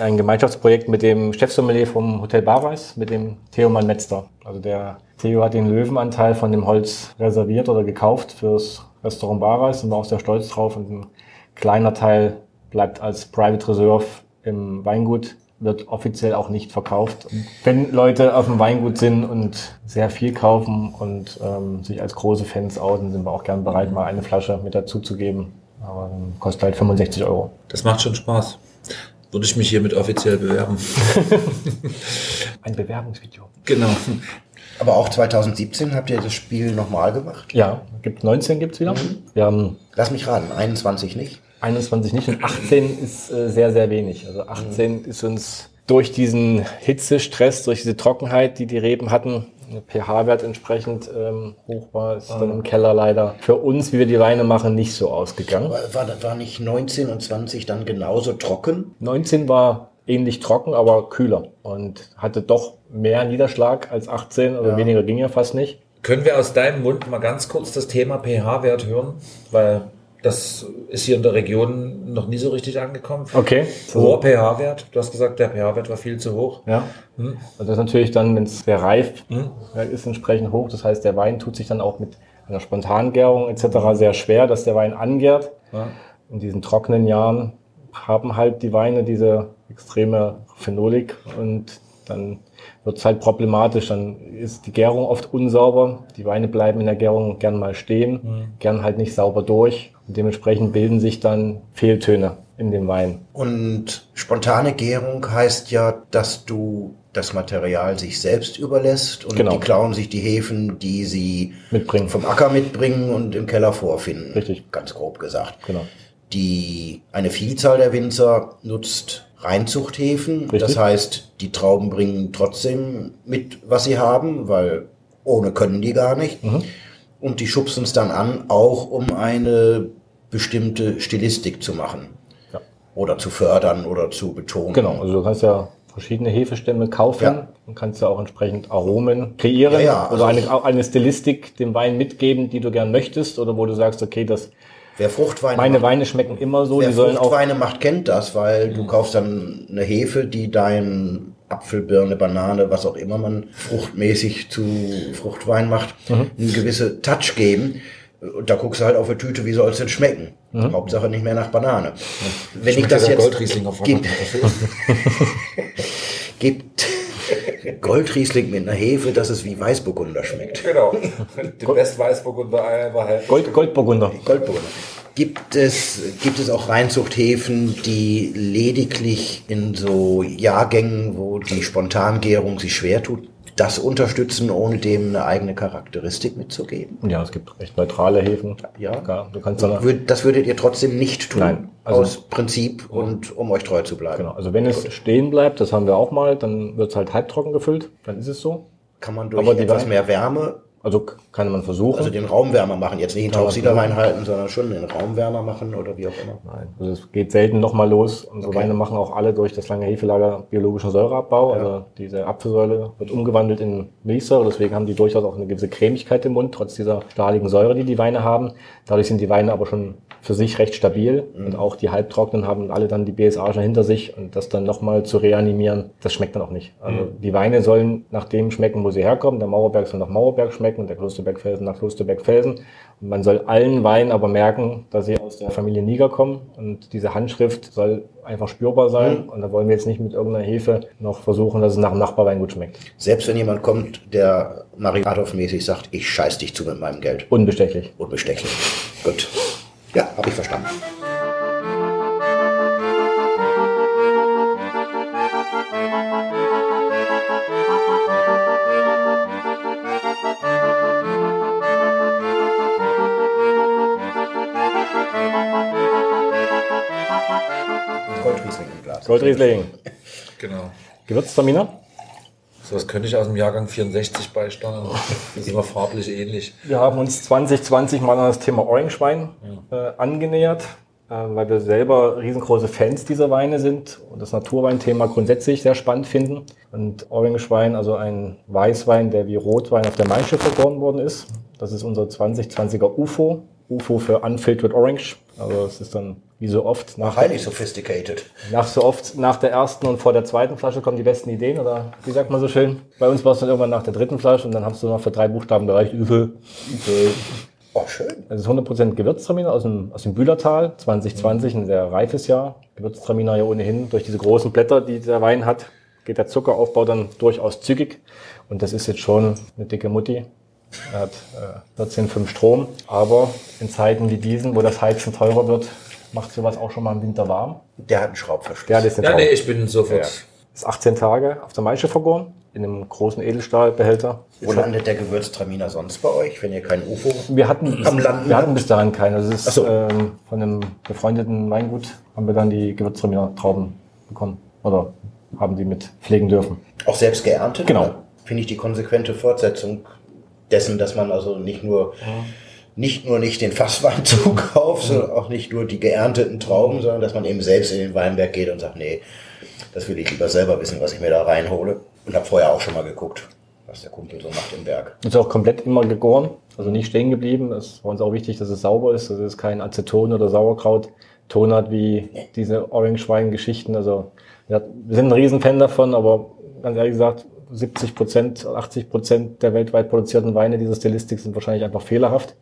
Ein Gemeinschaftsprojekt mit dem Chefsommelier vom Hotel Barweis, mit dem Theoman Metzler. Also der Theo hat den Löwenanteil von dem Holz reserviert oder gekauft fürs Restaurant Barweis und war auch sehr stolz drauf. Und ein kleiner Teil bleibt als Private Reserve im Weingut, wird offiziell auch nicht verkauft. Wenn Leute auf dem Weingut sind und sehr viel kaufen und ähm, sich als große Fans outen, sind wir auch gern bereit, mal eine Flasche mit dazu zu geben. Aber ähm, kostet halt 65 Euro. Das macht schon Spaß. Würde ich mich hiermit offiziell bewerben. Ein Bewerbungsvideo. Genau. Aber auch 2017 habt ihr das Spiel nochmal gemacht? Ja, gibt 19 gibt's wieder. Wir haben Lass mich raten, 21 nicht? 21 nicht und 18 ist äh, sehr, sehr wenig. Also 18 ist uns durch diesen Hitzestress, durch diese Trockenheit, die die Reben hatten, pH-Wert entsprechend ähm, hoch war, ist dann im Keller leider für uns, wie wir die Weine machen, nicht so ausgegangen. War, war, war nicht 19 und 20 dann genauso trocken? 19 war ähnlich trocken, aber kühler und hatte doch mehr Niederschlag als 18 oder weniger ging ja fast nicht. Können wir aus deinem Mund mal ganz kurz das Thema pH-Wert hören? Weil das ist hier in der Region noch nie so richtig angekommen. Okay. Hoher pH-Wert. Du hast gesagt, der pH-Wert war viel zu hoch. Ja. Also das ist natürlich dann, wenn es sehr reif ja, ist, entsprechend hoch. Das heißt, der Wein tut sich dann auch mit einer Spontangärung etc. sehr schwer, dass der Wein angärt. In diesen trockenen Jahren haben halt die Weine diese extreme Phenolik und dann wird es halt problematisch. Dann ist die Gärung oft unsauber. Die Weine bleiben in der Gärung gern mal stehen, gern halt nicht sauber durch. Und dementsprechend bilden sich dann Fehltöne in dem Wein. Und spontane Gärung heißt ja, dass du das Material sich selbst überlässt und Genau. die klauen sich die Hefen, die sie Mitbringen. vom Acker mitbringen und im Keller vorfinden. Richtig. Ganz grob gesagt. Genau. Die, eine Vielzahl der Winzer nutzt Reinzuchthäfen. Richtig. Das heißt, die Trauben bringen trotzdem mit, was sie haben, weil ohne können die gar nicht. Mhm. Und die schubsen es dann an, auch um eine bestimmte Stilistik zu machen. Ja. Oder zu fördern oder zu betonen. Genau, also du kannst ja verschiedene Hefestämme kaufen Ja. und kannst ja auch entsprechend Aromen kreieren Ja, ja, also oder eine, eine Stilistik dem Wein mitgeben, die du gern möchtest oder wo du sagst, okay, das, Wer Fruchtweine meine macht, Weine schmecken immer so, wer die sollen auch, Fruchtweine macht, kennt das, weil du kaufst dann eine Hefe, die dein Apfel, Birne, Banane, was auch immer man fruchtmäßig zu Fruchtwein macht, Mhm. eine gewisse Touch geben. Und da guckst du halt auf die Tüte, wie soll es denn schmecken? Mhm. Hauptsache nicht mehr nach Banane. Wenn ich Schmeckt das der jetzt Goldriesling auf gibt, gibt Goldriesling mit einer Hefe, dass es wie Weißburgunder schmeckt. Genau. Den Best Weißburgunder einfach halt. Gold, Goldburgunder. Goldburgunder. Gibt es, gibt es auch Reinzuchthäfen, die lediglich in so Jahrgängen, wo die Spontangärung sich schwer tut, das unterstützen, ohne dem eine eigene Charakteristik mitzugeben? Ja, es gibt recht neutrale Häfen. Ja. Klar, du kannst dann, Das würdet ihr trotzdem nicht tun, Nein, also- aus Prinzip und um euch treu zu bleiben. genau. Also wenn es stehen bleibt, das haben wir auch mal, dann wird es halt halbtrocken gefüllt. Dann ist es so. Kann man durch Aber die etwas mehr Wärme, Also kann man versuchen. also den Raumwärmer machen, jetzt nicht Ja, Tauchsieder ja. reinhalten, sondern schon den Raumwärmer machen oder wie auch immer. Nein, also es geht selten nochmal los. Unsere Okay. Weine machen auch alle durch das lange Hefelager biologischen Säureabbau. Also diese Apfelsäure wird umgewandelt in Milchsäure. Deswegen haben die durchaus auch eine gewisse Cremigkeit im Mund, trotz dieser stahligen Säure, die die Weine haben. Dadurch sind die Weine aber schon für sich recht stabil. Und auch die Halbtrockenen haben alle dann die BSA schon hinter sich. Und das dann nochmal zu reanimieren, das schmeckt dann auch nicht. Also die Weine sollen nach dem schmecken, wo sie herkommen. Der Mauerberg soll nach Mauerberg schmecken und der Klosterbergfelsen nach Klosterbergfelsen. Und man soll allen Weinen aber merken, dass sie aus der Familie Niger kommen. Und diese Handschrift soll einfach spürbar sein. Und da wollen wir jetzt nicht mit irgendeiner Hefe noch versuchen, dass es nach dem Nachbarwein gut schmeckt. Selbst wenn jemand kommt, der Marie Adolf-mäßig sagt, ich scheiß dich zu mit meinem Geld. Unbestechlich. Unbestechlich. Gut. Ja, habe ich verstanden. Goldriesling. Genau. Gewürztraminer. So was könnte ich aus dem Jahrgang 64 beisteuern. Das ist immer farblich ähnlich. Wir haben uns 2020 mal an das Thema Orangewein äh, angenähert, äh, weil wir selber riesengroße Fans dieser Weine sind und das Naturweinthema grundsätzlich sehr spannend finden. Und Orangewein, also ein Weißwein, der wie Rotwein auf der Mainschiff vergoren worden ist. Das ist unser 2020er UFO. UFO für Unfiltered Orange. Also es ist dann wie so oft nach Highly sophisticated. Nach so oft nach der ersten und vor der zweiten Flasche kommen die besten Ideen oder wie sagt man so schön? Bei uns war es dann irgendwann nach der dritten Flasche und dann hast du noch für drei Buchstaben gereicht. Üfe. Oh, schön. Das ist 100% Gewürztraminer aus dem, aus dem Bühlertal. 2020, ein sehr reifes Jahr. Gewürztraminer ja ohnehin durch diese großen Blätter, die der Wein hat, geht der Zuckeraufbau dann durchaus zügig. Und das ist jetzt schon eine dicke Mutti. Er hat äh, 14,5 Strom. Aber in Zeiten wie diesen, wo das Heizen teurer wird, macht sowas auch schon mal im Winter warm. Der hat einen Schraubverschluss. Ja, das ist, Ja, nee, ich bin sofort. ist 18 Tage auf der Maische vergoren, in einem großen Edelstahlbehälter. Wo landet der Gewürztraminer sonst bei euch, wenn ihr kein UFO Wir hatten, Am Landen? wir hatten bis dahin keinen. Also es ist so. ähm, von einem befreundeten Weingut haben wir dann die Gewürztraminer Trauben bekommen. Oder haben die mit pflegen dürfen. auch selbst geerntet? Genau. Finde ich die konsequente Fortsetzung dessen, dass man also nicht nur nicht nur nicht den Fasswein zukauft, sondern auch nicht nur die geernteten Trauben, sondern dass man eben selbst in den Weinberg geht und sagt, nee, das will ich lieber selber wissen, was ich mir da reinhole. Und habe vorher auch schon mal geguckt, was der Kumpel so macht im Berg. Ist auch komplett immer gegoren, also nicht stehen geblieben. Es war uns auch wichtig, dass es sauber ist. Also es kein Aceton oder Sauerkraut Ton hat wie diese Orange-Wein-Geschichten. Also wir sind ein Riesenfan davon, aber ganz ehrlich gesagt, 70 Prozent, 80 Prozent der weltweit produzierten Weine dieser Stilistik sind wahrscheinlich einfach fehlerhaft.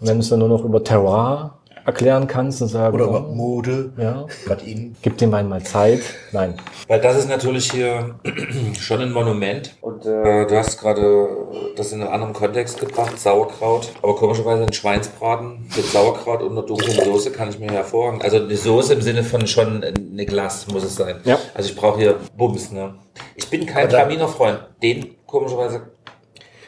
Und wenn du es dann nur noch über Terroir erklären kannst und sagen, Oder über oh, Mode, ja, gerade Ihnen. gib dem Wein mal Zeit. Nein, Weil das ist natürlich hier schon ein Monument. Und äh, du hast gerade das in einem anderen Kontext gebracht, Sauerkraut. Aber komischerweise ein Schweinsbraten mit Sauerkraut und einer dunklen Soße kann ich mir hervorragend. Also eine Soße im Sinne von schon eine Glas muss es sein. Ja. Also ich brauche hier Bums. Ne? Ich bin kein Traminer-Freund. Den komischerweise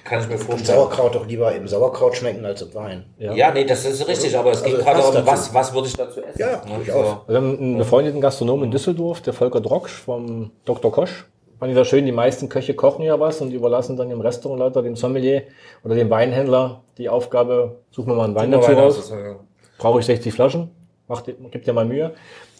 kann ich mir vorstellen. Sauerkraut doch lieber im Sauerkraut schmecken als im Wein. Ja. nee, das ist richtig, aber es geht Also gerade passt um, dazu. was, was würde ich dazu essen? Ja, Ne? durchaus. So. Wir haben einen befreundeten Gastronom in Düsseldorf, der Volker Drocksch vom Dr. Kosch. Fand ich das schön, die meisten Köche kochen ja was und überlassen dann dem Restaurantleiter, dem Sommelier oder dem Weinhändler die Aufgabe, suchen wir mal einen Wein dazu raus. aus, ja. Brauche ich 60 Flaschen? Macht, gibt dir mal Mühe.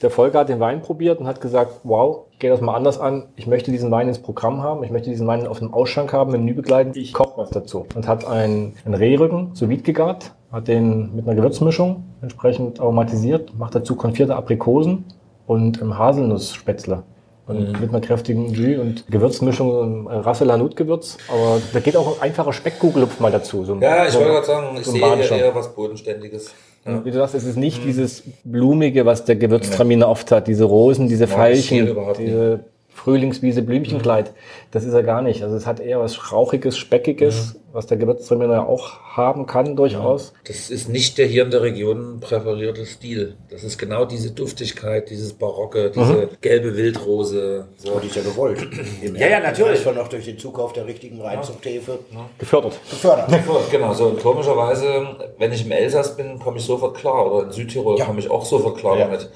Der Volker hat den Wein probiert und hat gesagt, wow, ich gehe das mal anders an. Ich möchte diesen Wein ins Programm haben. Ich möchte diesen Wein auf dem Ausschank haben, Menü begleiten. Ich koche was dazu. Und hat einen, einen Rehrücken sous vide gegart, hat den mit einer Gewürzmischung entsprechend aromatisiert, macht dazu konfierte Aprikosen und Haselnussspätzle. Und mit einer kräftigen Jus und Gewürzmischung, äh, Rasselanut-Gewürz. Aber da geht auch ein einfacher Speckkugelhupf mal dazu. So ein- Ja, ich so wollte gerade sagen, ich so sehe hier eher was Bodenständiges. Ja. Wie du sagst, es ist nicht dieses Blumige, was der Gewürztraminer oft hat, diese Rosen, diese Mag Veilchen, diese Frühlingswiese, Blümchenkleid. Das ist er gar nicht. Also es hat eher was Rauchiges, Speckiges, was der Gewürztraminer auch haben kann durchaus. Das ist nicht der hier in der Region präferierte Stil. Das ist genau diese Duftigkeit, dieses Barocke, diese gelbe Wildrose. So. Und ist ja gewollt. Ja, ja, natürlich. Schon noch durch den Zukauf der richtigen Reinzuchthefe Gefördert. gefördert. Genau, so und komischerweise, wenn ich im Elsass bin, komme ich sofort klar. Oder in Südtirol Ja. komme ich auch sofort klar Ja. damit.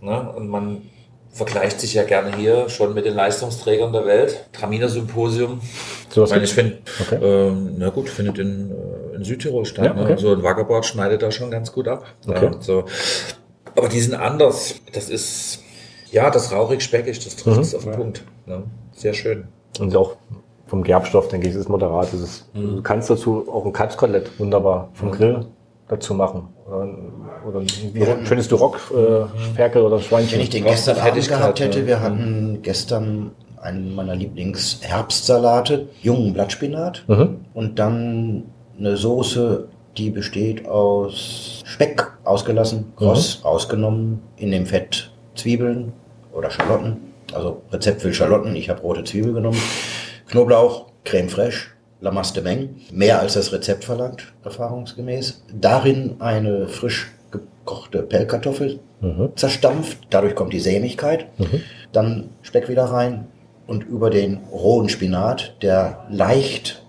Ne? Und man vergleicht sich ja gerne hier schon mit den Leistungsträgern der Welt. Traminer Symposium. So was ich meine, ich finde, Okay. ähm, na gut, findet in, äh, in Südtirol statt. Ja, okay. ne? So ein Wackerboard schneidet da schon ganz gut ab. Okay. Ja, so. Aber die sind anders. Das ist, ja, das rauchig-speckig, das trifft Mhm. es auf den Punkt. Ne? Sehr schön. Und auch vom Gerbstoff, denke ich, ist es moderat. Es ist, Du kannst dazu auch ein Katzkotelett wunderbar vom Grill dazu machen. Oder, oder wie ein schönes Duroc, äh, Ferkel oder Schweinchen. Wenn ich den gestern Fettigkeit, gehabt hätte, wir hatten gestern einen meiner Lieblingsherbstsalate, jungen Blattspinat Mhm. und dann eine Soße, die besteht aus Speck ausgelassen, kross ausgenommen, in dem Fett Zwiebeln oder Schalotten, also Rezept für Schalotten, ich habe rote Zwiebel genommen, Knoblauch, Creme fraiche, Lamas de Meng, mehr als das Rezept verlangt, erfahrungsgemäß. Darin eine frisch gekochte Pellkartoffel zerstampft, dadurch kommt die Sämigkeit. Dann Speck wieder rein und über den rohen Spinat, der leicht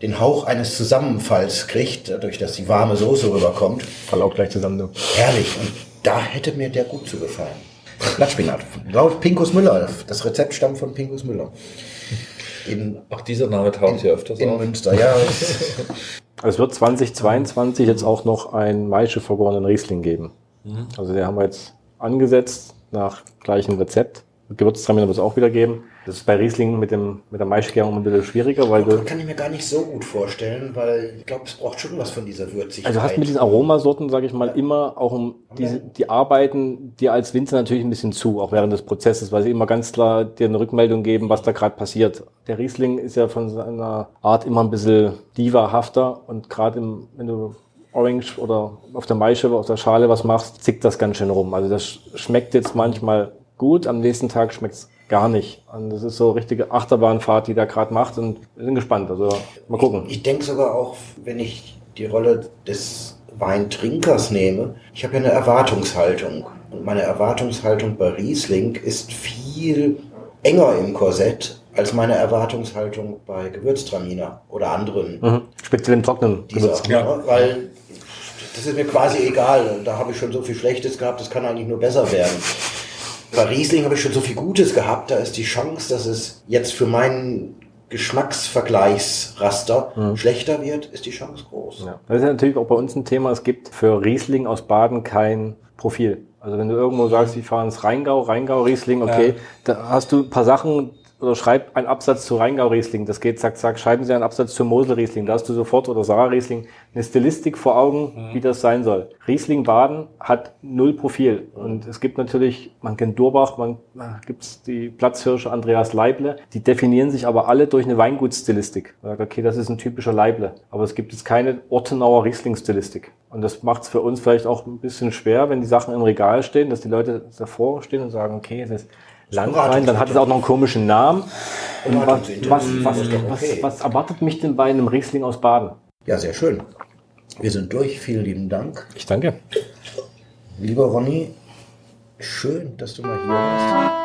den Hauch eines Zusammenfalls kriegt, dadurch, dass die warme Soße rüberkommt. Fall auch gleich zusammen. Du. Herrlich. Und da hätte mir der gut zugefallen. Blattspinat. Laut Pinkus Müller. Das Rezept stammt von Pinkus Müller. In, Auch dieser Name taucht hier öfters in auf. Münster, ja. Es wird 2022 jetzt auch noch ein Maische vergorenen Riesling geben. Also den haben wir jetzt angesetzt nach gleichem Rezept. Gewürztraminer wird es auch wieder geben. Das ist bei Riesling mit, dem, mit der Maischegärung ein bisschen schwieriger, weil du, kann ich mir gar nicht so gut vorstellen, weil ich glaube, es braucht schon was von dieser Würzigkeit. also du hast mit diesen Aromasorten, sage ich mal, immer auch um diese, die arbeiten dir als Winzer natürlich ein bisschen zu, auch während des Prozesses, weil sie immer ganz klar dir eine Rückmeldung geben, was da gerade passiert. Der Riesling ist ja von seiner Art immer ein bisschen diva-hafter und gerade wenn du Orange oder auf der Maische, auf der Schale was machst, zickt das ganz schön rum. Also das schmeckt jetzt manchmal gut, am nächsten Tag schmeckt's gar nicht. Und das ist so eine richtige Achterbahnfahrt, die da gerade macht und wir sind gespannt. Also mal gucken. Ich denke sogar auch, wenn ich die Rolle des Weintrinkers nehme, ich habe ja eine Erwartungshaltung. Und meine Erwartungshaltung bei Riesling ist viel enger im Korsett als meine Erwartungshaltung bei Gewürztraminer oder anderen Mhm. Speziell im Trocknen. dieser. Gewürz. Ja. Weil das ist mir quasi egal. Da habe ich schon so viel Schlechtes gehabt, das kann eigentlich nur besser werden. Bei Riesling habe ich schon so viel Gutes gehabt, da ist die Chance, dass es jetzt für meinen Geschmacksvergleichsraster schlechter wird, ist die Chance groß. Ja. Das ist ja natürlich auch bei uns ein Thema. Es gibt für Riesling aus Baden kein Profil. Also wenn du irgendwo sagst, wir fahren ins Rheingau, Rheingau Riesling, okay, da hast du ein paar Sachen oder schreib einen Absatz zu Rheingau Riesling. Das geht zack, zack. Schreiben Sie einen Absatz zu Mosel Riesling. Da hast du sofort oder Sarah Riesling eine Stilistik vor Augen, wie das sein soll. Riesling Baden hat null Profil. Und es gibt natürlich, man kennt Durbach, man gibt's die Platzhirsche Andreas Leible. Die definieren sich aber alle durch eine Weingutsstilistik. Man sagt, okay, das ist ein typischer Leible. Aber es gibt jetzt keine Ortenauer Riesling-Stilistik. Und das macht es für uns vielleicht auch ein bisschen schwer, wenn die Sachen im Regal stehen, dass die Leute davor stehen und sagen, okay, das ist Landwein, dann hat es auch noch einen komischen Namen. Was, was, was, was, was erwartet mich denn bei einem Riesling aus Baden? Ja, sehr schön. Wir sind durch. Vielen lieben Dank. Ich danke. Lieber Ronny, schön, dass du mal hier warst.